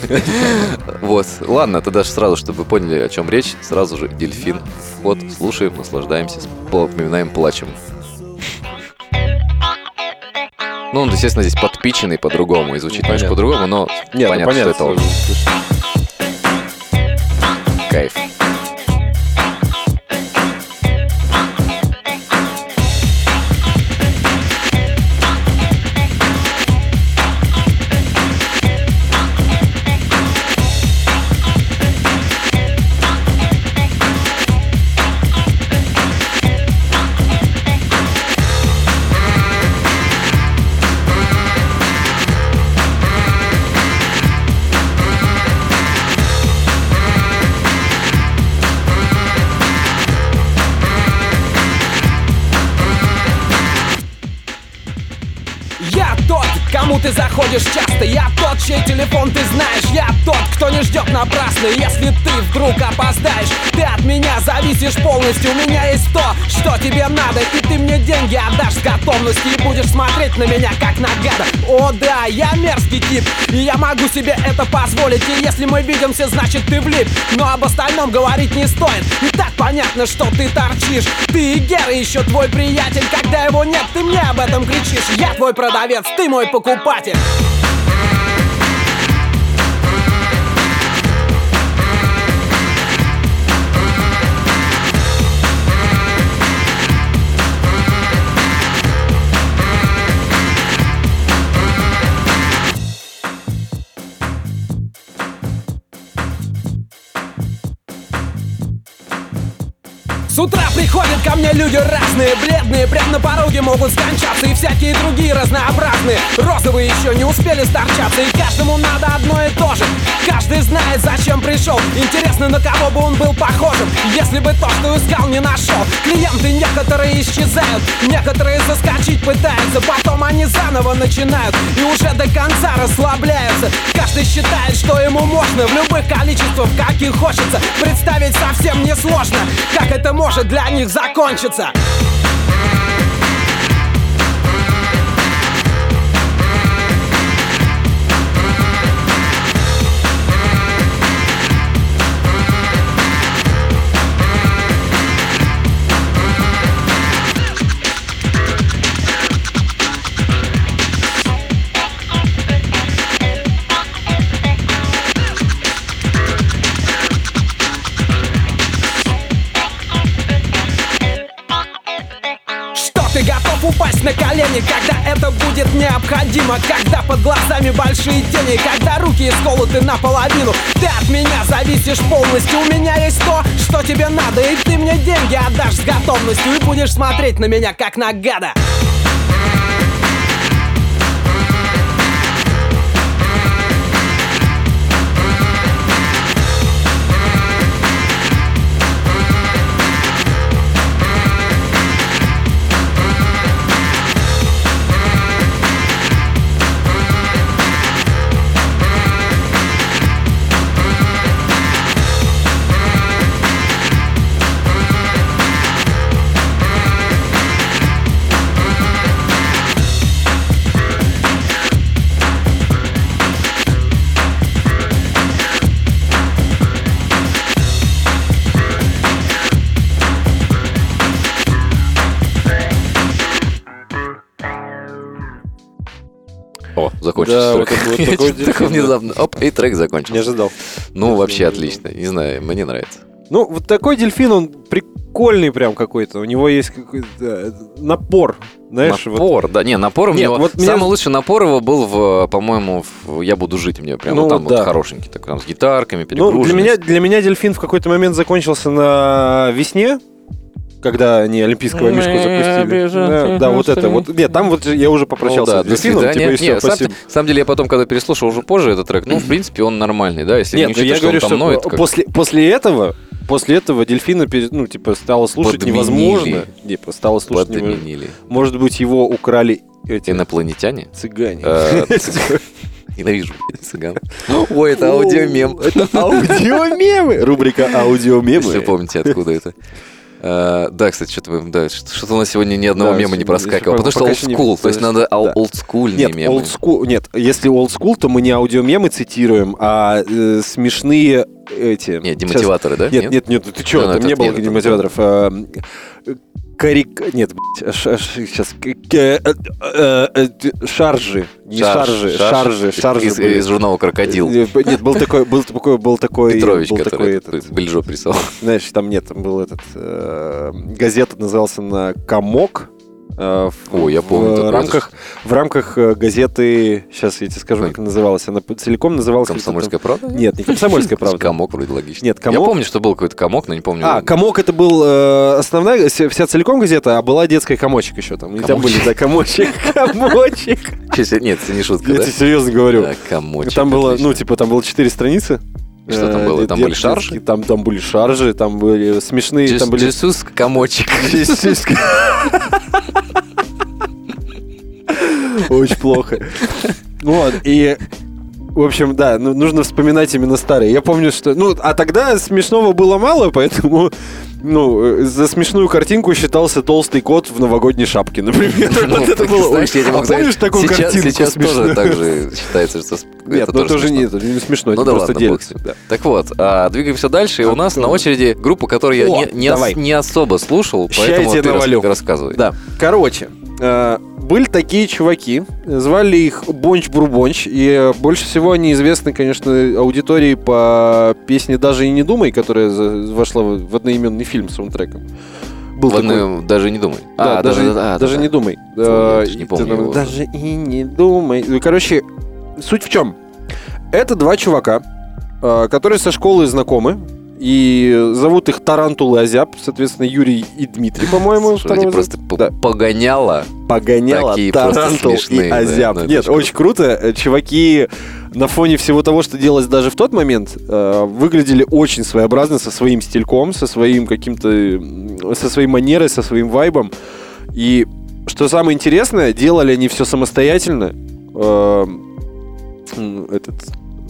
Вот, ладно, тогда же сразу, чтобы вы поняли, о чем речь, сразу же дельфин. Вот, слушаем, наслаждаемся, вспоминаем, плачем. Ну, он, естественно, здесь подпиченный по-другому, и звучит Понятно. по-другому, но Нет, ну, понятно, что это он. Кайф. Заходишь часто? Я тот, чей телефон ты знаешь. Я тот, кто не ждет напрасно Если ты вдруг опоздаешь. Ты от меня зависишь полностью. У меня есть то, что тебе надо. И ты мне деньги отдашь с готовностью. И будешь смотреть на меня как на гада. О да, я мерзкий тип. И я могу себе это позволить. И если мы видимся, значит ты влип. Но об остальном говорить не стоит. И так понятно, что ты торчишь. Ты и Гера еще твой приятель. Когда его нет, ты мне об этом кричишь. Я твой продавец, ты мой покупатель утра приходят ко мне люди разные Бледные, прям на пороге могут скончаться И всякие другие разнообразные. Розовые еще не успели сторчаться И каждому надо одно и то же. Каждый знает, зачем пришел Интересно, на кого бы он был похожим Если бы то, что искал, не нашел Клиенты некоторые исчезают Некоторые заскочить пытаются Потом они заново начинают И уже до конца расслабляются. Каждый считает, что ему можно В любых количествах, каких хочется. Представить совсем несложно Как это может для них закончиться будет необходимо Когда под глазами большие тени, когда руки исколоты наполовину. Ты от меня зависишь полностью, у меня есть то, что тебе надо. И ты мне деньги отдашь с готовностью И будешь смотреть на меня как на гада О, закончился Да, вот это вот Я такой внезапно. Оп, и трек Не закончился. ожидал. Ну, вообще не отлично. Не знаю, мне нравится. Ну, вот такой дельфин, он при- прикольный прям какой-то. У него есть какой-то э, напор. Знаешь, вот- напор, да, не, напор у Нет, него. вот меня- Самый лучший напор его был в, по-моему, в Я буду жить мне прям Ну, вот там вот да. вот хорошенький такой, там с гитарками, Ну, для меня, для меня дельфин в какой-то момент закончился на весне, когда они олимпийского мишку запустили. Да, да, вот это вот. Нет, там вот я уже Ну попрощался да, с дельфином, типа, и всё, Не, сам- спасибо. на самом деле, я потом, когда переслушал уже позже этот трек, ну, в принципе, он нормальный, да, если Нет, не ну учитывать, я что он говорю, там что ноет, как- после, после этого, после этого дельфина, ну, типа, стало слушать Подменили. невозможно. Типа, стало слушать невозможно. подменили. Может быть, его украли эти Инопланетяне? цыгане. Э, Ненавижу цыган. Ой, это аудиомем. Это аудиомемы. Рубрика аудиомемы. Если помните, откуда это. Э, Да, кстати, что-то мы- да, что- что-то у нас сегодня ни одного Да, мема не проскакивало. Потому что олдскул. То есть надо Да. ол- олдскульные Нет, мемы. old school, нет, если old school, то мы не аудиомемы цитируем, а э, смешные эти... Нет, Сейчас- демотиваторы, да? Нет, нет, нет, ты что, Да, ну, там не было нет, демотиваторов. Карик... Нет, сейчас... э, э, э, Шаржи. Не шаржи, шаржи, шаржи. Из, журнала «Крокодил». Нет, был такой, был такой, был такой... Петрович, который Бельжо рисовал. знаешь, там нет, там был этот... газета назывался на «Комок». Э, в- О, я помню В рамках, в рамках э, газеты... Сейчас я тебе скажу, как называлась. Она целиком называлась... «Комсомольская правда»? Нет, не «Комсомольская правда». Комок вроде логично. Нет, Я «Комок». помню, что был какой-то комок, но не помню. А, комок это был э, основная, вся целиком газета, а была детская комочек еще там. И там были, Комочек. да, комочек, комочек. Нет, это не шутка, Я тебе серьезно говорю. Да, комочек. Там было, ну, типа, там было четыре страницы. И что там Э, было? Там были шаржи? Там, там были шаржи, там были смешные, Джис- там были... Джисус комочек. Очень плохо. Вот, и... В общем, да, ну, нужно вспоминать именно старые. Я помню, что... Ну, а тогда смешного было мало, поэтому... Ну, за смешную картинку считался толстый кот в новогодней шапке, например. Вот это было Ну, Знаешь, я А помнишь такую сейчас- картинку Сейчас тоже смешную? так же считается, что Нет, это ну это уже смешно. не, это не смешно, Ну это да просто ладно, делится. да. Так вот, а, двигаемся дальше. И у нас на очереди группа, которую я не, не, ос- не особо слушал, поэтому ты рас- рассказывай. Да. Короче, э, были такие чуваки, звали их Бонч Бру Бонч, и э, больше всего они известны, конечно, аудитории по песне «Даже и не думай», которая вошла в одноименный фильм с саундтреком. Был такой. даже не думай. Да, А, даже, да, да, даже да. не думай. Фу, Э, даже не помню ты его. Даже и не думай. Короче, суть в чем? Это два чувака, э, которые со школы знакомы. И зовут их Тарантул и Азяб, соответственно, Юрий и Дмитрий, по-моему. Они просто Да. погоняло. Погоняла такие Тарантул смешные, и да, Азяб. ну, это Нет, очень круто. Э, Чуваки на фоне всего того, что делалось даже в тот момент, э, выглядели очень своеобразно, со своим стильком, со своим каким-то... со своей манерой, со своим вайбом. И что самое интересное, делали они все самостоятельно. Э, этот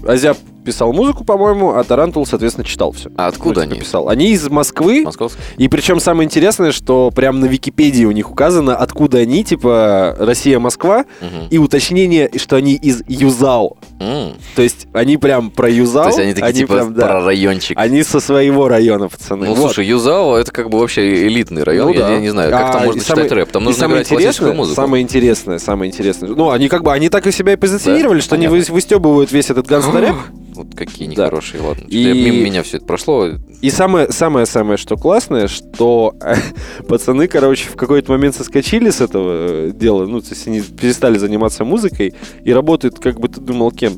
Азяб писал музыку, по-моему, а Тарантул, соответственно, читал все. А откуда они? Писал. Они из Москвы, Московский? и причем самое интересное, что прям на Википедии у них указано, откуда они, типа Россия-Москва, Мгм. и уточнение, что они из ЮЗАО. М. То есть они прям про ЮЗАО. То есть они такие, типа, прям, да, про райончик. Они со своего района, пацаны. Ну, Вот. слушай, Юзао это как бы вообще элитный район. Ну я, да. я не знаю, как А, там можно самое- читать рэп. Там нужно играть классическую музыку. Самое интересное, самое интересное. Ну, они как бы, они так и себя и позиционировали, Да, что они понятно. вы- выстебывают весь этот гангстер-рэп. Вот какие Да. нехорошие, ладно. И- я- Мимо меня все это прошло. И самое, самое, самое, что классное, что пацаны, короче, в какой-то момент соскочили с этого э, дела, ну, то есть они перестали заниматься музыкой и работают, как бы ты думал, кем?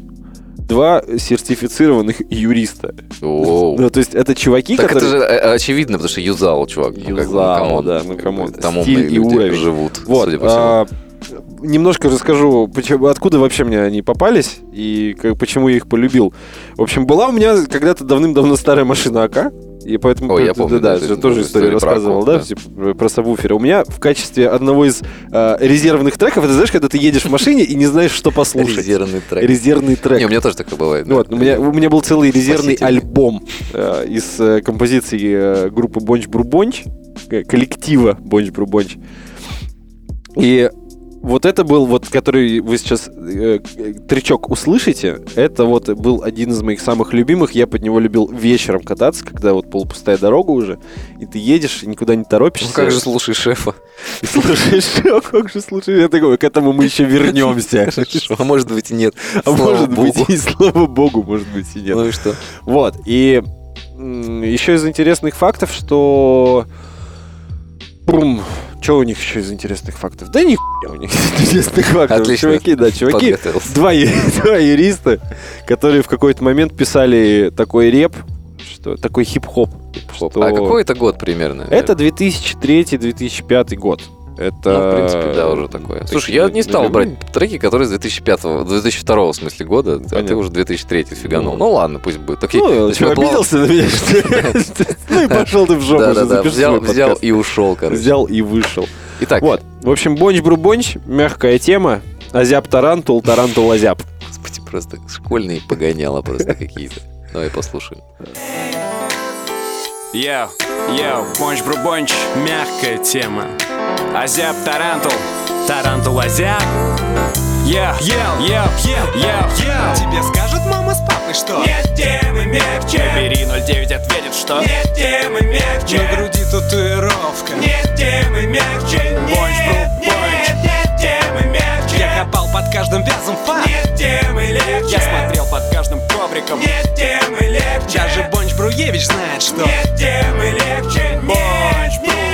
Два сертифицированных юриста. Оу. Ну, то есть это чуваки, Так это которые... же э, очевидно, потому что ЮЗАО, чувак. Ну, бы, ну, да, ну, come on. бы Там Стиль и уровень. живут, Вот, судя по всему. а, немножко расскажу, почему, откуда вообще мне они попались и как, почему я их полюбил. В общем, была у меня когда-то давным-давно старая машина АК, и поэтому... Ой, я помню, да, да, тоже историю рассказывал, да, про сабвуфера. У меня в качестве одного из э, резервных треков, это знаешь, когда ты едешь в машине и не знаешь, что послушать. Резервный трек. Резервный трек. Не, у меня тоже такое бывает. да. Вот, у меня, у меня был целый резервный альбом э, из э, композиций группы Бонч Брубонч, коллектива Бонч Брубонч. И вот это был, вот, который вы сейчас э, тречок услышите, это вот был один из моих самых любимых. Я под него любил вечером кататься, когда вот полупустая дорога уже, и ты едешь, и никуда не торопишься. Ну как же слушай шефа? И слушаешь, «О, как же слушаешь, я такой, к этому мы еще вернемся. А может быть и нет. А может быть, и слава богу, может быть, и нет. Ну и что? Вот, и еще из интересных фактов, что Пум. Что у них еще из интересных фактов? Да ни хуя у них из интересных фактов. Отлично. Чуваки, да, чуваки. Два, два юриста, которые в какой-то момент писали такой реп, что такой хип-хоп. Хоп. что- А какой это год примерно? Это 2003-2005 год. Это... Ну, в принципе, да, уже такое. Слушай, я не стал брать треки, которые с 2005 2002 в смысле года, а ты Понятно. уже 2003 фиганул. Ну. Ну ладно, пусть будет. Окей. Ну, Значит, обиделся на меня, что? Ну и пошел ты в жопу, запиши взял, взял и ушел, короче. Взял и вышел. Итак, Вот, в общем, бонч-бру-бонч, мягкая тема. Азяб тарантул, тарантул азяб. господи, просто школьные погоняла просто какие-то. Давай послушаем. Yo, yo, бонч брубонч, мягкая тема. Азяб тарантул, тарантул азяб. Yo, yo, yo, yo, yo, yo. Тебе скажут мама с папой, что Нет темы мягче. Набери 09, ответит, что Нет темы мягче На груди татуировка Нет темы мягче. Бонч, бру, бонч. нет темы мягче. Я копал под каждым вязом фан Нет темы легче. Я смотрел под каждым ковриком Нет темы легче. Даже Бонч Бруевич знает, что Нет темы легче. Бонч, нет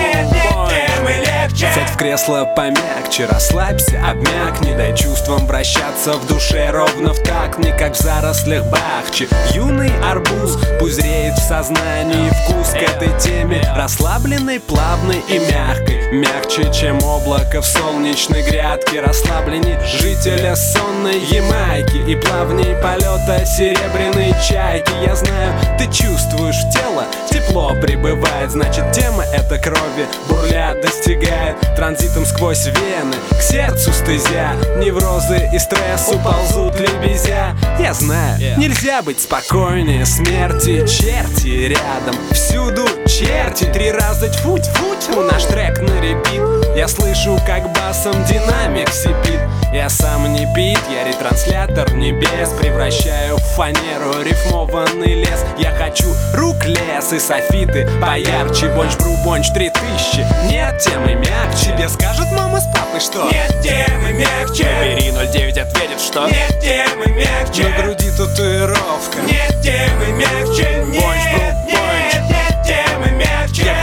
темы легче. Сядь в кресло помягче, расслабься, обмякни. Дай чувствам вращаться в душе ровно в такт Не как в зарослях бахчи Юный арбуз пузреет в сознании Вкус к этой теме. Расслабленной, плавной и мягкой Мягче, чем облако в солнечной грядке. Расслабленней жителя сонной Ямайки И плавней полета серебряной чайки. Я знаю, ты чувствуешь в тело Тепло прибывает, значит тема это крови Бурля достигает транзитом сквозь вены. К сердцу стезя, неврозы и стресс уползут лебезя. Я знаю, нельзя быть спокойнее смерти. Черти рядом, всюду черти. Три раза тьфу тьфу тьфу наш трек на репит Я слышу, как басом динамик сипит. Я сам не бит, я ретранслятор небес. Превращаю в фанеру рифмованный лес. Я хочу рук лес и софиты Поярче, бонч бру бонч три тысячи. Нет темы мягче. Тебе скажут мама с папой, что? Нет темы мягче. Набери 09 ответит, что? Нет темы мягче. На груди татуировка. Нет темы мягче. Нет, Бонч, бру, бонч.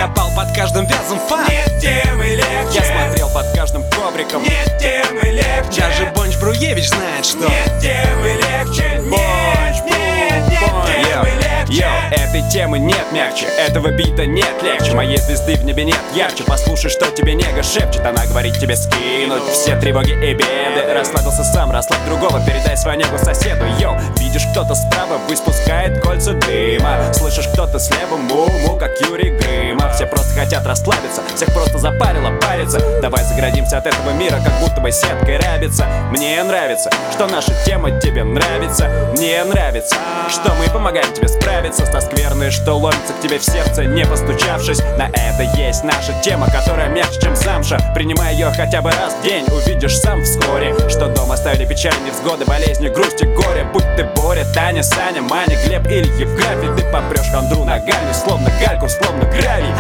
Копал под каждым вязом фан Нет темы легче. Я смотрел под каждым ковриком Нет темы легче. Даже Бонч Бруевич знает, что Нет темы легче. Бонч, нет, Бонч. Легче. Yo, этой темы нет мягче, этого бита нет легче. Моей звезды в небе нет ярче, послушай, что тебе нега шепчет. Она говорит тебе скинуть все тревоги и беды. Расслабился сам, расслабь другого, передай свою негу соседу. Йоу, видишь, кто-то справа выспускает кольца дыма. Слышишь, кто-то слева му-му, как Юрий Грыма. Все просто хотят расслабиться, всех просто запарило париться. Давай заградимся от этого мира, как будто бы сеткой рабится Мне нравится, что наша тема тебе нравится. Мне нравится, что мы помогаем тебе справиться С та скверной, что ломится к тебе в сердце, не постучавшись. На это есть наша тема, которая мягче, чем замша Принимай ее хотя бы раз в день, увидишь сам вскоре Что дома оставили печаль, невзгоды, болезни, грусть и горе. Будь ты Боря, Таня, Саня, Маня, Глеб или Евграфий Ты попрешь хандру ногами, словно гальку, словно гравий.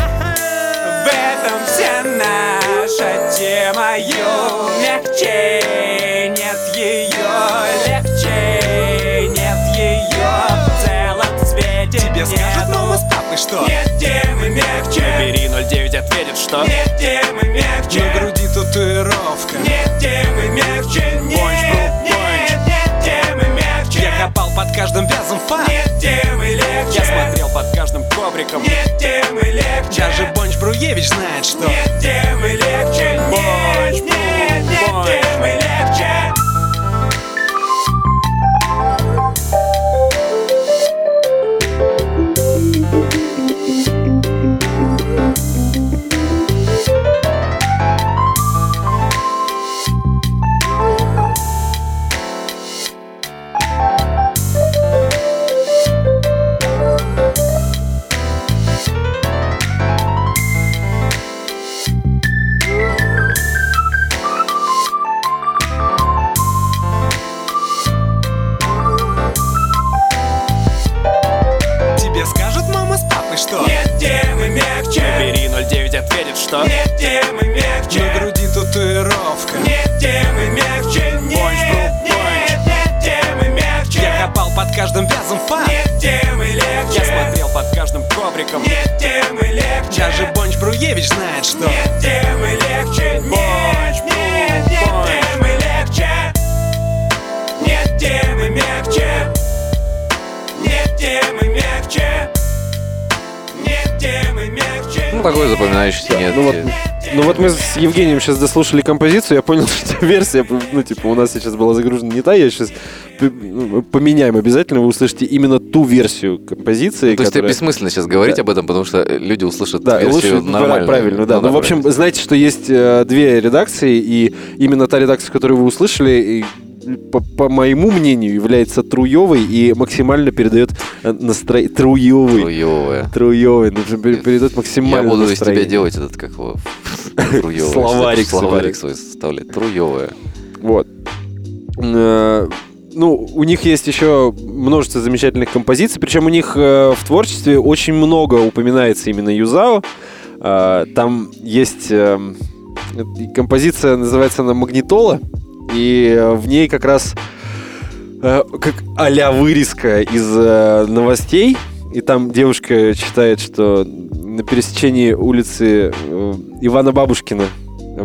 В этом вся наша тема мягче Нет ее легче Тебе скажут мама с папой, что? Нет темы мягче? Набери 09 ответит, что? Нет темы мягче? На груди татуировка. Нет темы мягче? Нет, Бонч, бру, нет, нет темы мягче? Я копал под каждым вязом фан Нет темы легче? Я смотрел под каждым ковриком. Нет темы легче? Даже Бонч Бруевич знает, что. Нет темы легче? Бонч, Нет, нет, нет темы легче Ну, такой запоминающийся нет. Ну вот, ну вот мы с Евгением сейчас дослушали композицию, я понял, что версия, ну типа у нас сейчас была загружена не та, я сейчас поменяем обязательно, вы услышите именно ту версию композиции, Ну, то есть которая- бессмысленно сейчас говорить об этом, потому что э, люди услышат Да, версию лучше нормально. правильно, да. Ну, в общем, знаете, что есть э, две редакции, и именно та редакция, которую вы услышали, и по, по моему мнению, является труевой и максимально передает э, настроение. Труевый. Труевая. Труевый. Ну, передает максимально Я буду из настроение. тебя делать этот, как его. Словарик Словарик свой. составлять. Труевая. Вот. Э, Ну, у них есть еще множество замечательных композиций, причем у них э, в творчестве очень много упоминается именно Юзао. Там есть э, и композиция, называется она «Магнитола», и э, в ней как раз э, как а вырезка из э, новостей, и там девушка читает, что на пересечении улицы Ивана Бабушкина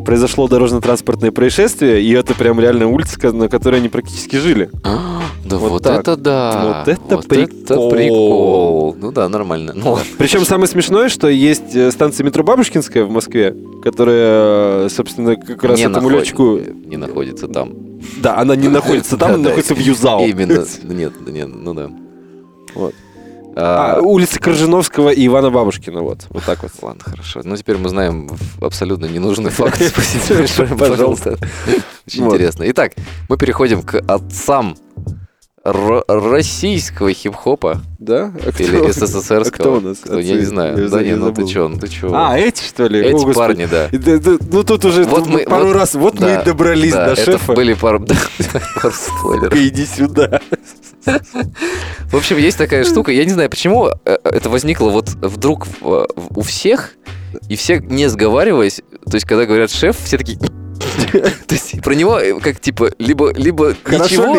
произошло дорожно-транспортное происшествие, и это прям реально улица, на которой они практически жили. А, Да Вот вот, так. это да. Вот это прикол. прикол. Ну да, нормально. Ну. Причем самое смешное, что есть э, станция метро Бабушкинская в Москве, которая, э, собственно, как раз Не этому наход- летчику... Не находится там. Да, она не находится там, она находится в Юзао. Именно. Нет, нет, ну да. Вот. А, А, улица Коржиновского и Ивана Бабушкина, вот. Вот так вот. Ладно, хорошо. Ну, теперь мы знаем абсолютно ненужный факт. Спасибо большое, Пожалуйста. Очень интересно. Итак, мы переходим к отцам ро- российского хип-хопа Да? А кто- или СССРского. а кто у нас? Кто, я не знаю. Я Да не, ну ты чё, ну ты чё. А, эти, что ли? Эти парни, да. И да- да, Ну, тут уже Вот тут мы- пару вот- раз, вот мы и добрались да, до это шефа. были пару... пару спойлеров. Иди сюда. В общем, есть такая штука, я не знаю, почему э, это возникло вот вдруг у всех, и все, не сговариваясь, то есть, когда говорят шеф, все такие... То есть про него э, как типа либо либо ничего,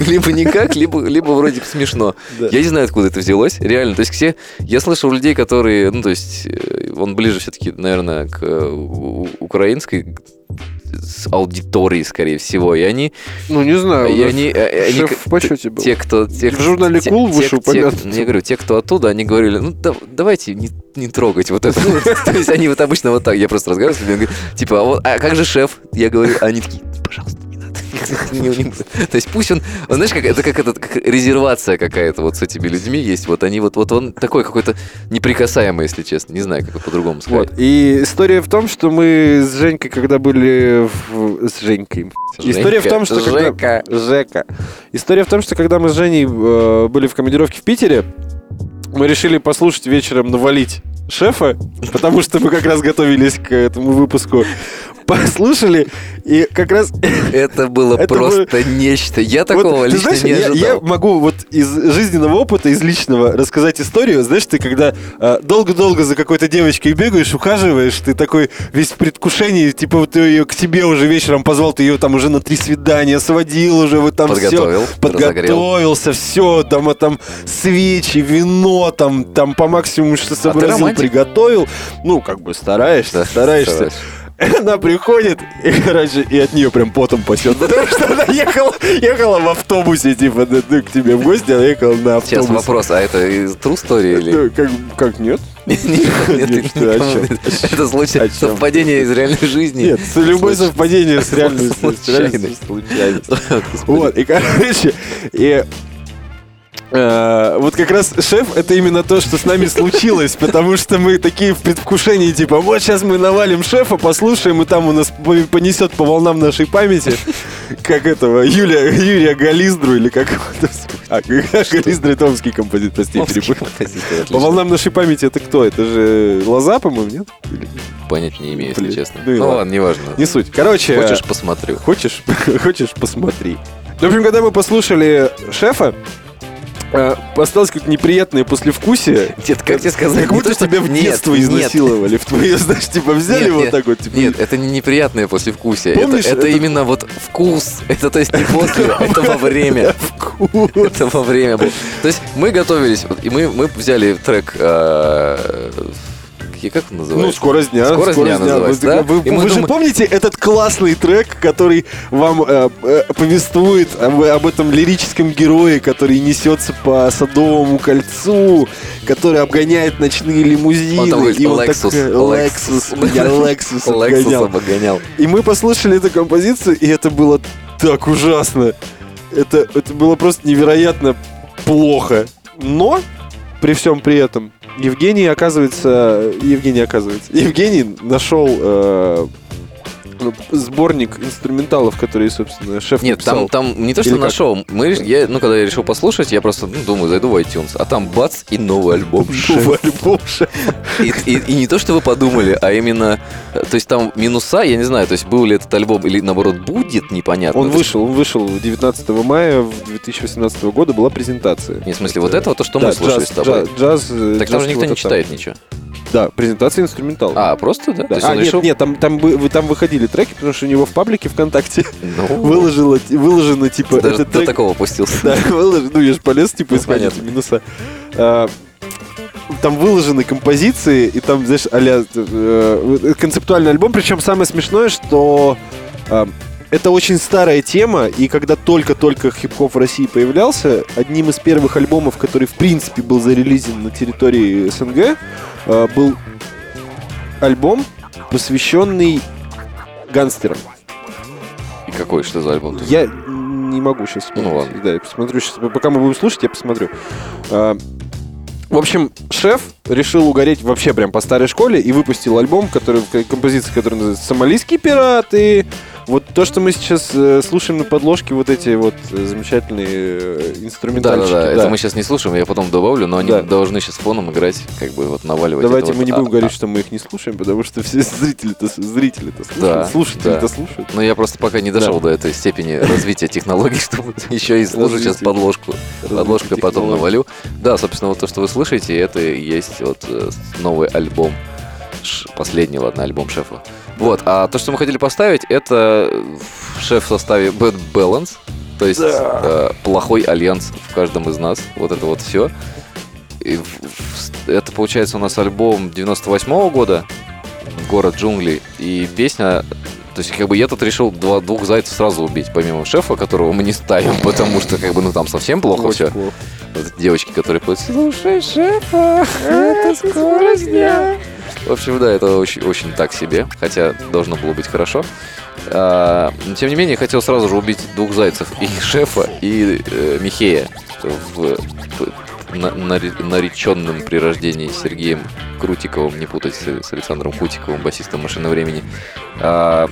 либо никак. либо, либо вроде смешно. Я не знаю, откуда это взялось, реально. То есть все, я слышал людей, которые, ну то есть э, он ближе все-таки, наверное, к украинской с аудитории, скорее всего, и они, Ну, не знаю. и они, э, они шеф в почете был. те, кто... Те, В журнале те- «Кул» вышеупомянут. те- Я говорю, те, кто оттуда, они говорили, ну, да- давайте не, не трогать вот это. То есть они вот обычно вот так, я просто разговариваю с людьми, типа, а а как же шеф? Я говорю, они такие, пожалуйста, не надо. Не- не- То есть пусть он, знаешь, как, это как, этот, как резервация какая-то вот с этими людьми есть. Вот они вот, вот он такой какой-то неприкасаемый, если честно. Не знаю, как это по-другому сказать. Вот. И история в том, что мы с Женькой, когда были в... с Женькой. История в Женька, том, что когда... Жека. Жека. История в том, что когда мы с Женей э, были в командировке в Питере, мы решили послушать вечером навалить шефа, потому что мы как раз готовились к этому выпуску. Послушали, и как раз... Это было Это просто нечто. Я Вот, такого ты лично знаешь, не я, ожидал. я могу вот из жизненного опыта, из личного рассказать историю. Знаешь, ты когда э, долго-долго за какой-то девочкой бегаешь, ухаживаешь, ты такой весь в предвкушении, типа вот ты ее к тебе уже вечером позвал, ты ее там уже на три свидания сводил уже, вот там Подготовил, все подготовился, все, там, а там свечи, вино, там, там по максимуму что сообразил, А приготовил. Ну, как бы стараешься, Да, стараешься. стараюсь. Она приходит, и, короче, и от нее прям потом пасет. Потому что она ехала, ехала в автобусе, типа, ну, к тебе в гости, она ехала на автобусе. Сейчас вопрос, а это true story или... Ну, как, как нет? Это случай, совпадение из реальной жизни. Нет, любое совпадение с случайность. Господи. Вот, и, короче, и вот как раз шеф это именно то, что с нами случилось, потому что мы такие в предвкушении, типа, вот сейчас мы навалим шефа, послушаем, и там у нас по- понесет по волнам нашей памяти, как этого, Юлия, Юрия Гализдру, или как? А, Гализдра это омский композитор, прости, перепутал. По волнам нашей памяти это кто? Это же Лоза, по-моему, нет? Понять не имею, если честно. ну Ну ладно. неважно. Не суть. Короче, Хочешь, посмотрю. Хочешь? Хочешь, посмотри. В общем, когда мы послушали шефа, э, осталось как неприятное послевкусие. Дед, как тебе сказать? Как будто тебя в Нет, детство нет. изнасиловали. В твое, знаешь, типа взяли Нет, вот нет, так вот. Типа, Нет, это не неприятное послевкусие. Это, именно вот вкус. Это то есть не после, это во время. вкус. Это во время. То есть мы готовились, и мы, мы взяли трек, э, как дня, он называется? Ну, скорость дня. Скорость дня называется, Вы, да? вы- вы же думаем- помните этот классный трек, который вам э, э, повествует об, об этом лирическом герое, который несется по Садовому кольцу, который обгоняет ночные лимузины. Он там говорит, и он Lexus, такой, Lexus. Lexus, я Lexus Lexus обгонял. обгонял. И мы послушали эту композицию, и это было так ужасно. Это, это было просто невероятно плохо. Но при всем при этом Евгений оказывается, Евгений оказывается, Евгений нашел э, сборник инструменталов, которые, собственно, шеф Нет, там, написал. там не то, что Или как? нашел. Мы, реш- я, ну, когда я решил послушать, я просто ну, думаю, зайду в iTunes, а там бац и новый альбом. Новый альбом «Шеф». И, и- и не то, что вы подумали, а именно, э, то есть там минуса, я не знаю, то есть был ли этот альбом или наоборот будет, непонятно. Он вышел, он вышел 19 мая 2018 года, была презентация. Не, в смысле, вот этого, то, что Да, мы слушали джаз, с тобой. джаз, джаз, э, Так там же никто не читает ничего. Да, презентация инструментала. А, просто, да? Да. А, нет, решил- нет, там, там, вы- там выходили треки, потому что у него в паблике ВКонтакте Ну, выложено, выложено типа, даже этот до трек... такого опустился. Да, выложено, ну я же полез, типа, Ну, искать минуса. А, Там выложены композиции, и там, знаешь, а концептуальный альбом. Причем самое смешное, что а, это очень старая тема, и когда только-только хип-хоп в России появлялся, одним из первых альбомов, который, в принципе, был зарелизен на территории СНГ, а, был альбом, посвященный гангстерам. И какой, что за альбом? Я не могу сейчас вспомнить. Ну ладно. Да, я посмотрю сейчас. Пока мы будем слушать, я посмотрю. А, В общем, шеф решил угореть вообще прям по старой школе и выпустил альбом, который, композиция, которая называется «Сомалийские пираты». Вот то, что мы сейчас э, слушаем на подложке, вот эти вот э, замечательные э, Да, инструментальчики. да, да, это мы сейчас не слушаем, я потом добавлю, но они Да. должны сейчас фоном играть, как бы вот наваливать. Давайте мы вот, не а- будем говорить, а- что мы их не слушаем, потому что все зрители-то зрители-то слушают, Да, слушатели-то да. слушают. Но я просто пока не дошел Да. до этой степени развития технологий, чтобы еще и слушать сейчас подложку. Подложку я потом навалю. Да, собственно, вот то, что вы слышите, это и есть вот э, новый альбом. Последний, ладно, альбом шефа. Вот, а то, что мы хотели поставить, это э, шеф в составе Bad Balance. То есть э, плохой альянс в каждом из нас. Вот это вот все. И это получается у нас альбом 98 года «Город джунглей». И песня... То есть, как бы я тут решил два, двух зайцев сразу убить, помимо шефа, которого мы не ставим, потому что, как бы, ну, там совсем плохо все. Вот девочки, которые поют «Слушай, шефа, это скорость дня». В общем, да, это очень, очень так себе, хотя должно было быть хорошо. А, но, тем не менее, хотел сразу же убить двух зайцев, и шефа, и э, Михея, в, в- на- наре- нареченным при рождении Сергеем Крутиковым, не путать с, с Александром Кутиковым, басистом «Машины времени». А,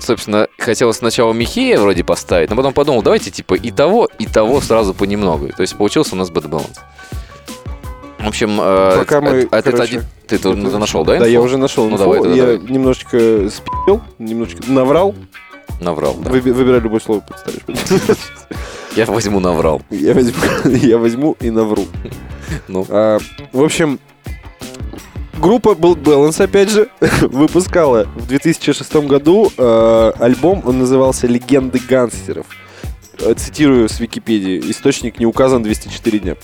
собственно, хотелось сначала Михея вроде поставить, но потом подумал, давайте типа и того, и того сразу понемногу. То есть получился у нас Bad Balance. В общем, э, Пока это- мы, это- это короче, один- ты, ты уже нашел, да? Да, я инфу? уже нашел Ну, инфу. давай, тогда я давай. немножечко спил, немножечко наврал. Наврал, да. Выби- выбирай любое слово, подставишь. Я возьму наврал. Я возьму, я возьму и навру. Ну. А, в общем, группа Build Balance, опять же, выпускала в 2006 году э, альбом, он назывался «Легенды гангстеров». Э, Цитирую с Википедии. Источник не указан 204 дня.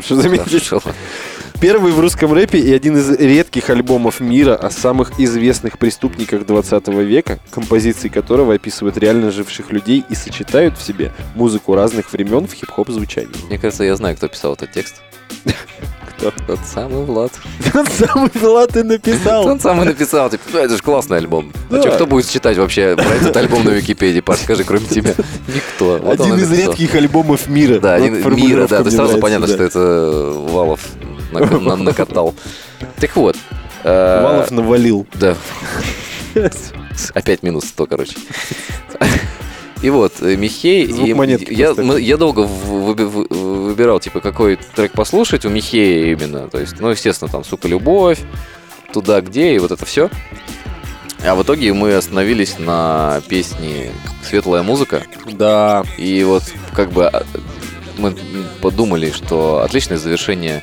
Что Хорошо. Первый в русском рэпе и один из редких альбомов мира о самых известных преступниках 20 века, композиции которого описывают реально живших людей и сочетают в себе музыку разных времен в хип-хоп звучании. Мне кажется, я знаю, кто писал этот текст. Тот самый Влад. Тот самый Влад и написал. Он самый написал, типа, «Ну, это же классный альбом. А что, кто будет читать вообще про этот альбом на Википедии, Паш, скажи, кроме тебя? Никто. Один из редких альбомов мира. Да, один мира, да, то есть сразу понятно, что это Валов на- на- накатал. Так вот. э, Валов навалил. Да. Опять минус 100, короче. И вот, э, Михей... Звук и- монетки я, мы- я долго в- выби- вы- выбирал, типа, какой трек послушать у Михея именно. То есть, ну, естественно, там, «Сука, любовь», «Туда, где» и вот это все. А в итоге мы остановились на песне «Светлая музыка». Да. И вот как бы а, мы подумали, что отличное завершение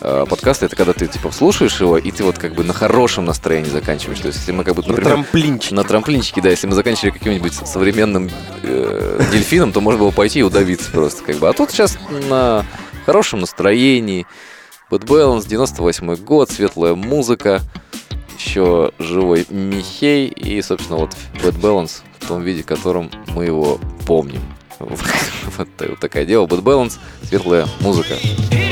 э, подкаста это когда ты типа слушаешь его, и ты вот как бы на хорошем настроении заканчиваешь. То есть, если мы как бы, На например, трамплинчике. на трамплинчике, да, если мы заканчивали каким-нибудь современным э, дельфином, то можно было пойти и удавиться просто как бы. А тут сейчас на хорошем настроении. Bad Balance, 98 год, светлая музыка. еще живой Михей и, собственно, вот Bad Balance в том виде, в котором мы его помним. Вот, такое дело. Bad Balance, светлая музыка. Это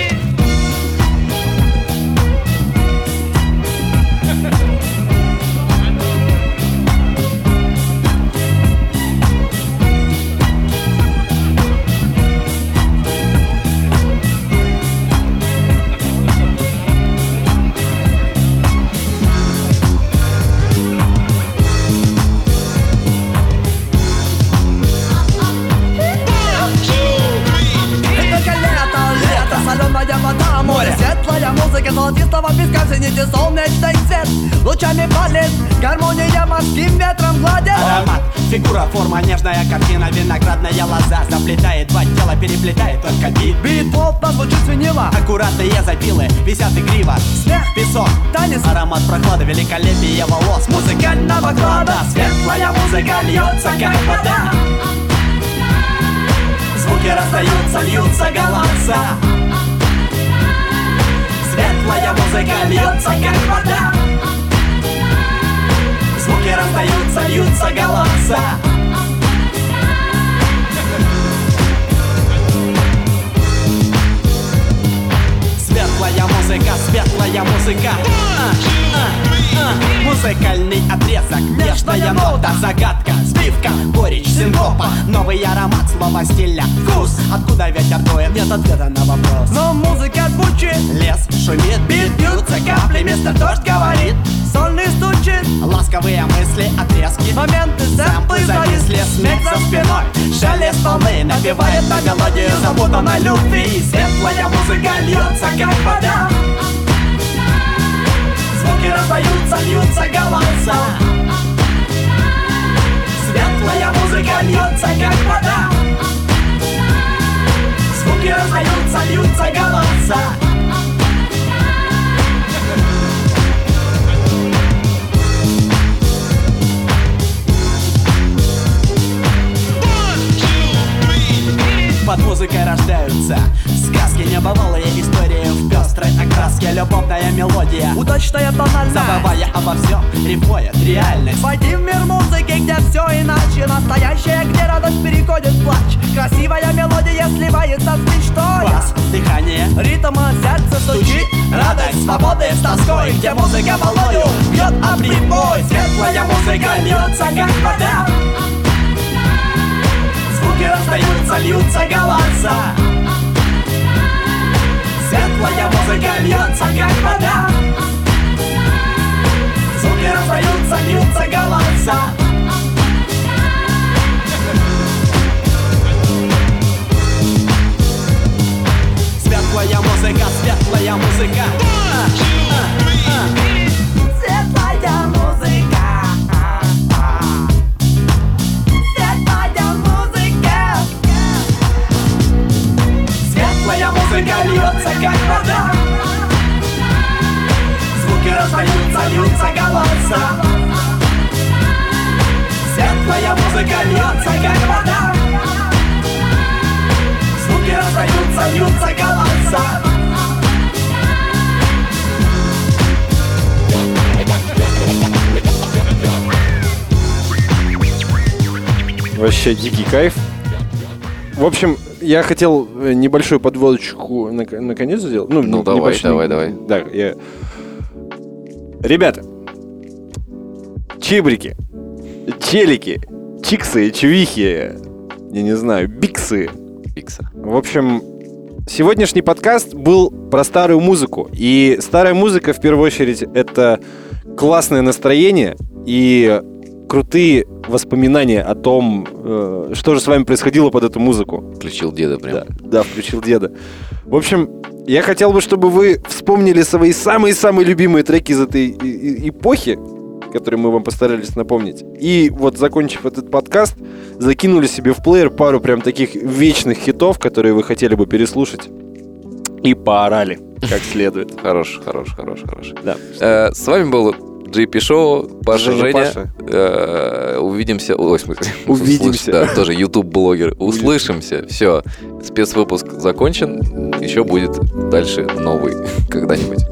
фигура, форма, нежная картина Виноградная лоза заплетает два тела Переплетает только бит. Бит, плотно звучит свинила Аккуратные запилы, висят игриво. Смех, песок, танец Аромат прохлады, великолепие волос Музыкального клада Светлая музыка льется, как вода. Звуки раздаются, льются голоса. Светлая музыка льется, как вода Звуки раздаются, льются голоса Светлая музыка, светлая музыка. Музыкальный отрезок, нежная нота, загадка Сбивка, горечь, синкопа Новый аромат, слова стиля Вкус, откуда нет ответа на вопрос. Но музыка звучит, Лес шумит, бит бьются капли, мистер дождь говорит. Сольный стучит. Ласковые мысли, отрезки. Моменты, Сэмплы зависли, смех за спиной. Шелест волны напевает на мелодию запутанной любви. Светлая музыка льется, как вода. Звуки раздаются, льются голоса. Светлая музыка льется, как вода Звуки раздаются, льются голоса Под музыкой рождаются. Сказки, небывалые истории В пестрой окраске. Любовная мелодия Удачная тональность. Забывая обо всем, рифмует реальность. Войди в мир музыки, где все иначе. Настоящее, где радость переходит в плач. Красивая мелодия сливается с мечтой Бас, дыхание, Ритм от сердца стучит. Радость свободы с тоской Где музыка волною бьет об прибой. Светлая музыка льется, как вода Звуки раздаются, льются голоса. Светлая музыка льется, как вода. Звуки раздаются, льются голоса. Светлая музыка, светлая музыка как вода. Звуки раздаются, льются голоса. Светлая музыка льется, как вода. Звуки раздаются, льются голоса. Вообще дикий кайф. В общем, я хотел э, небольшую подводочку на, наконец сделать. Ну, Ну, не- давай, небольшой- давай, давай. Да, я... Ребята, чибрики, челики, чиксы, чувихи, я не знаю, биксы. Пикса. В общем, сегодняшний подкаст был про старую музыку. И старая музыка, в первую очередь, это классное настроение и крутые воспоминания о том, э, что же с вами происходило под эту музыку. Включил деда прям. Да, да, включил деда. В общем, я хотел бы, чтобы вы вспомнили свои самые-самые любимые треки из этой эпохи, которые мы вам постарались напомнить. И вот, закончив этот подкаст, закинули себе в плеер пару прям таких вечных хитов, которые вы хотели бы переслушать. И поорали, как следует. Хорош, хорош, хорош, хорош. Да. Э, С вами был JP Шоу, Паша Женя, Женя. Паша. Э, Увидимся. Ой, в смысле, Увидимся. услыш- Да, тоже YouTube-блогер. Услышимся. Все. Спецвыпуск закончен. Еще будет дальше новый когда-нибудь.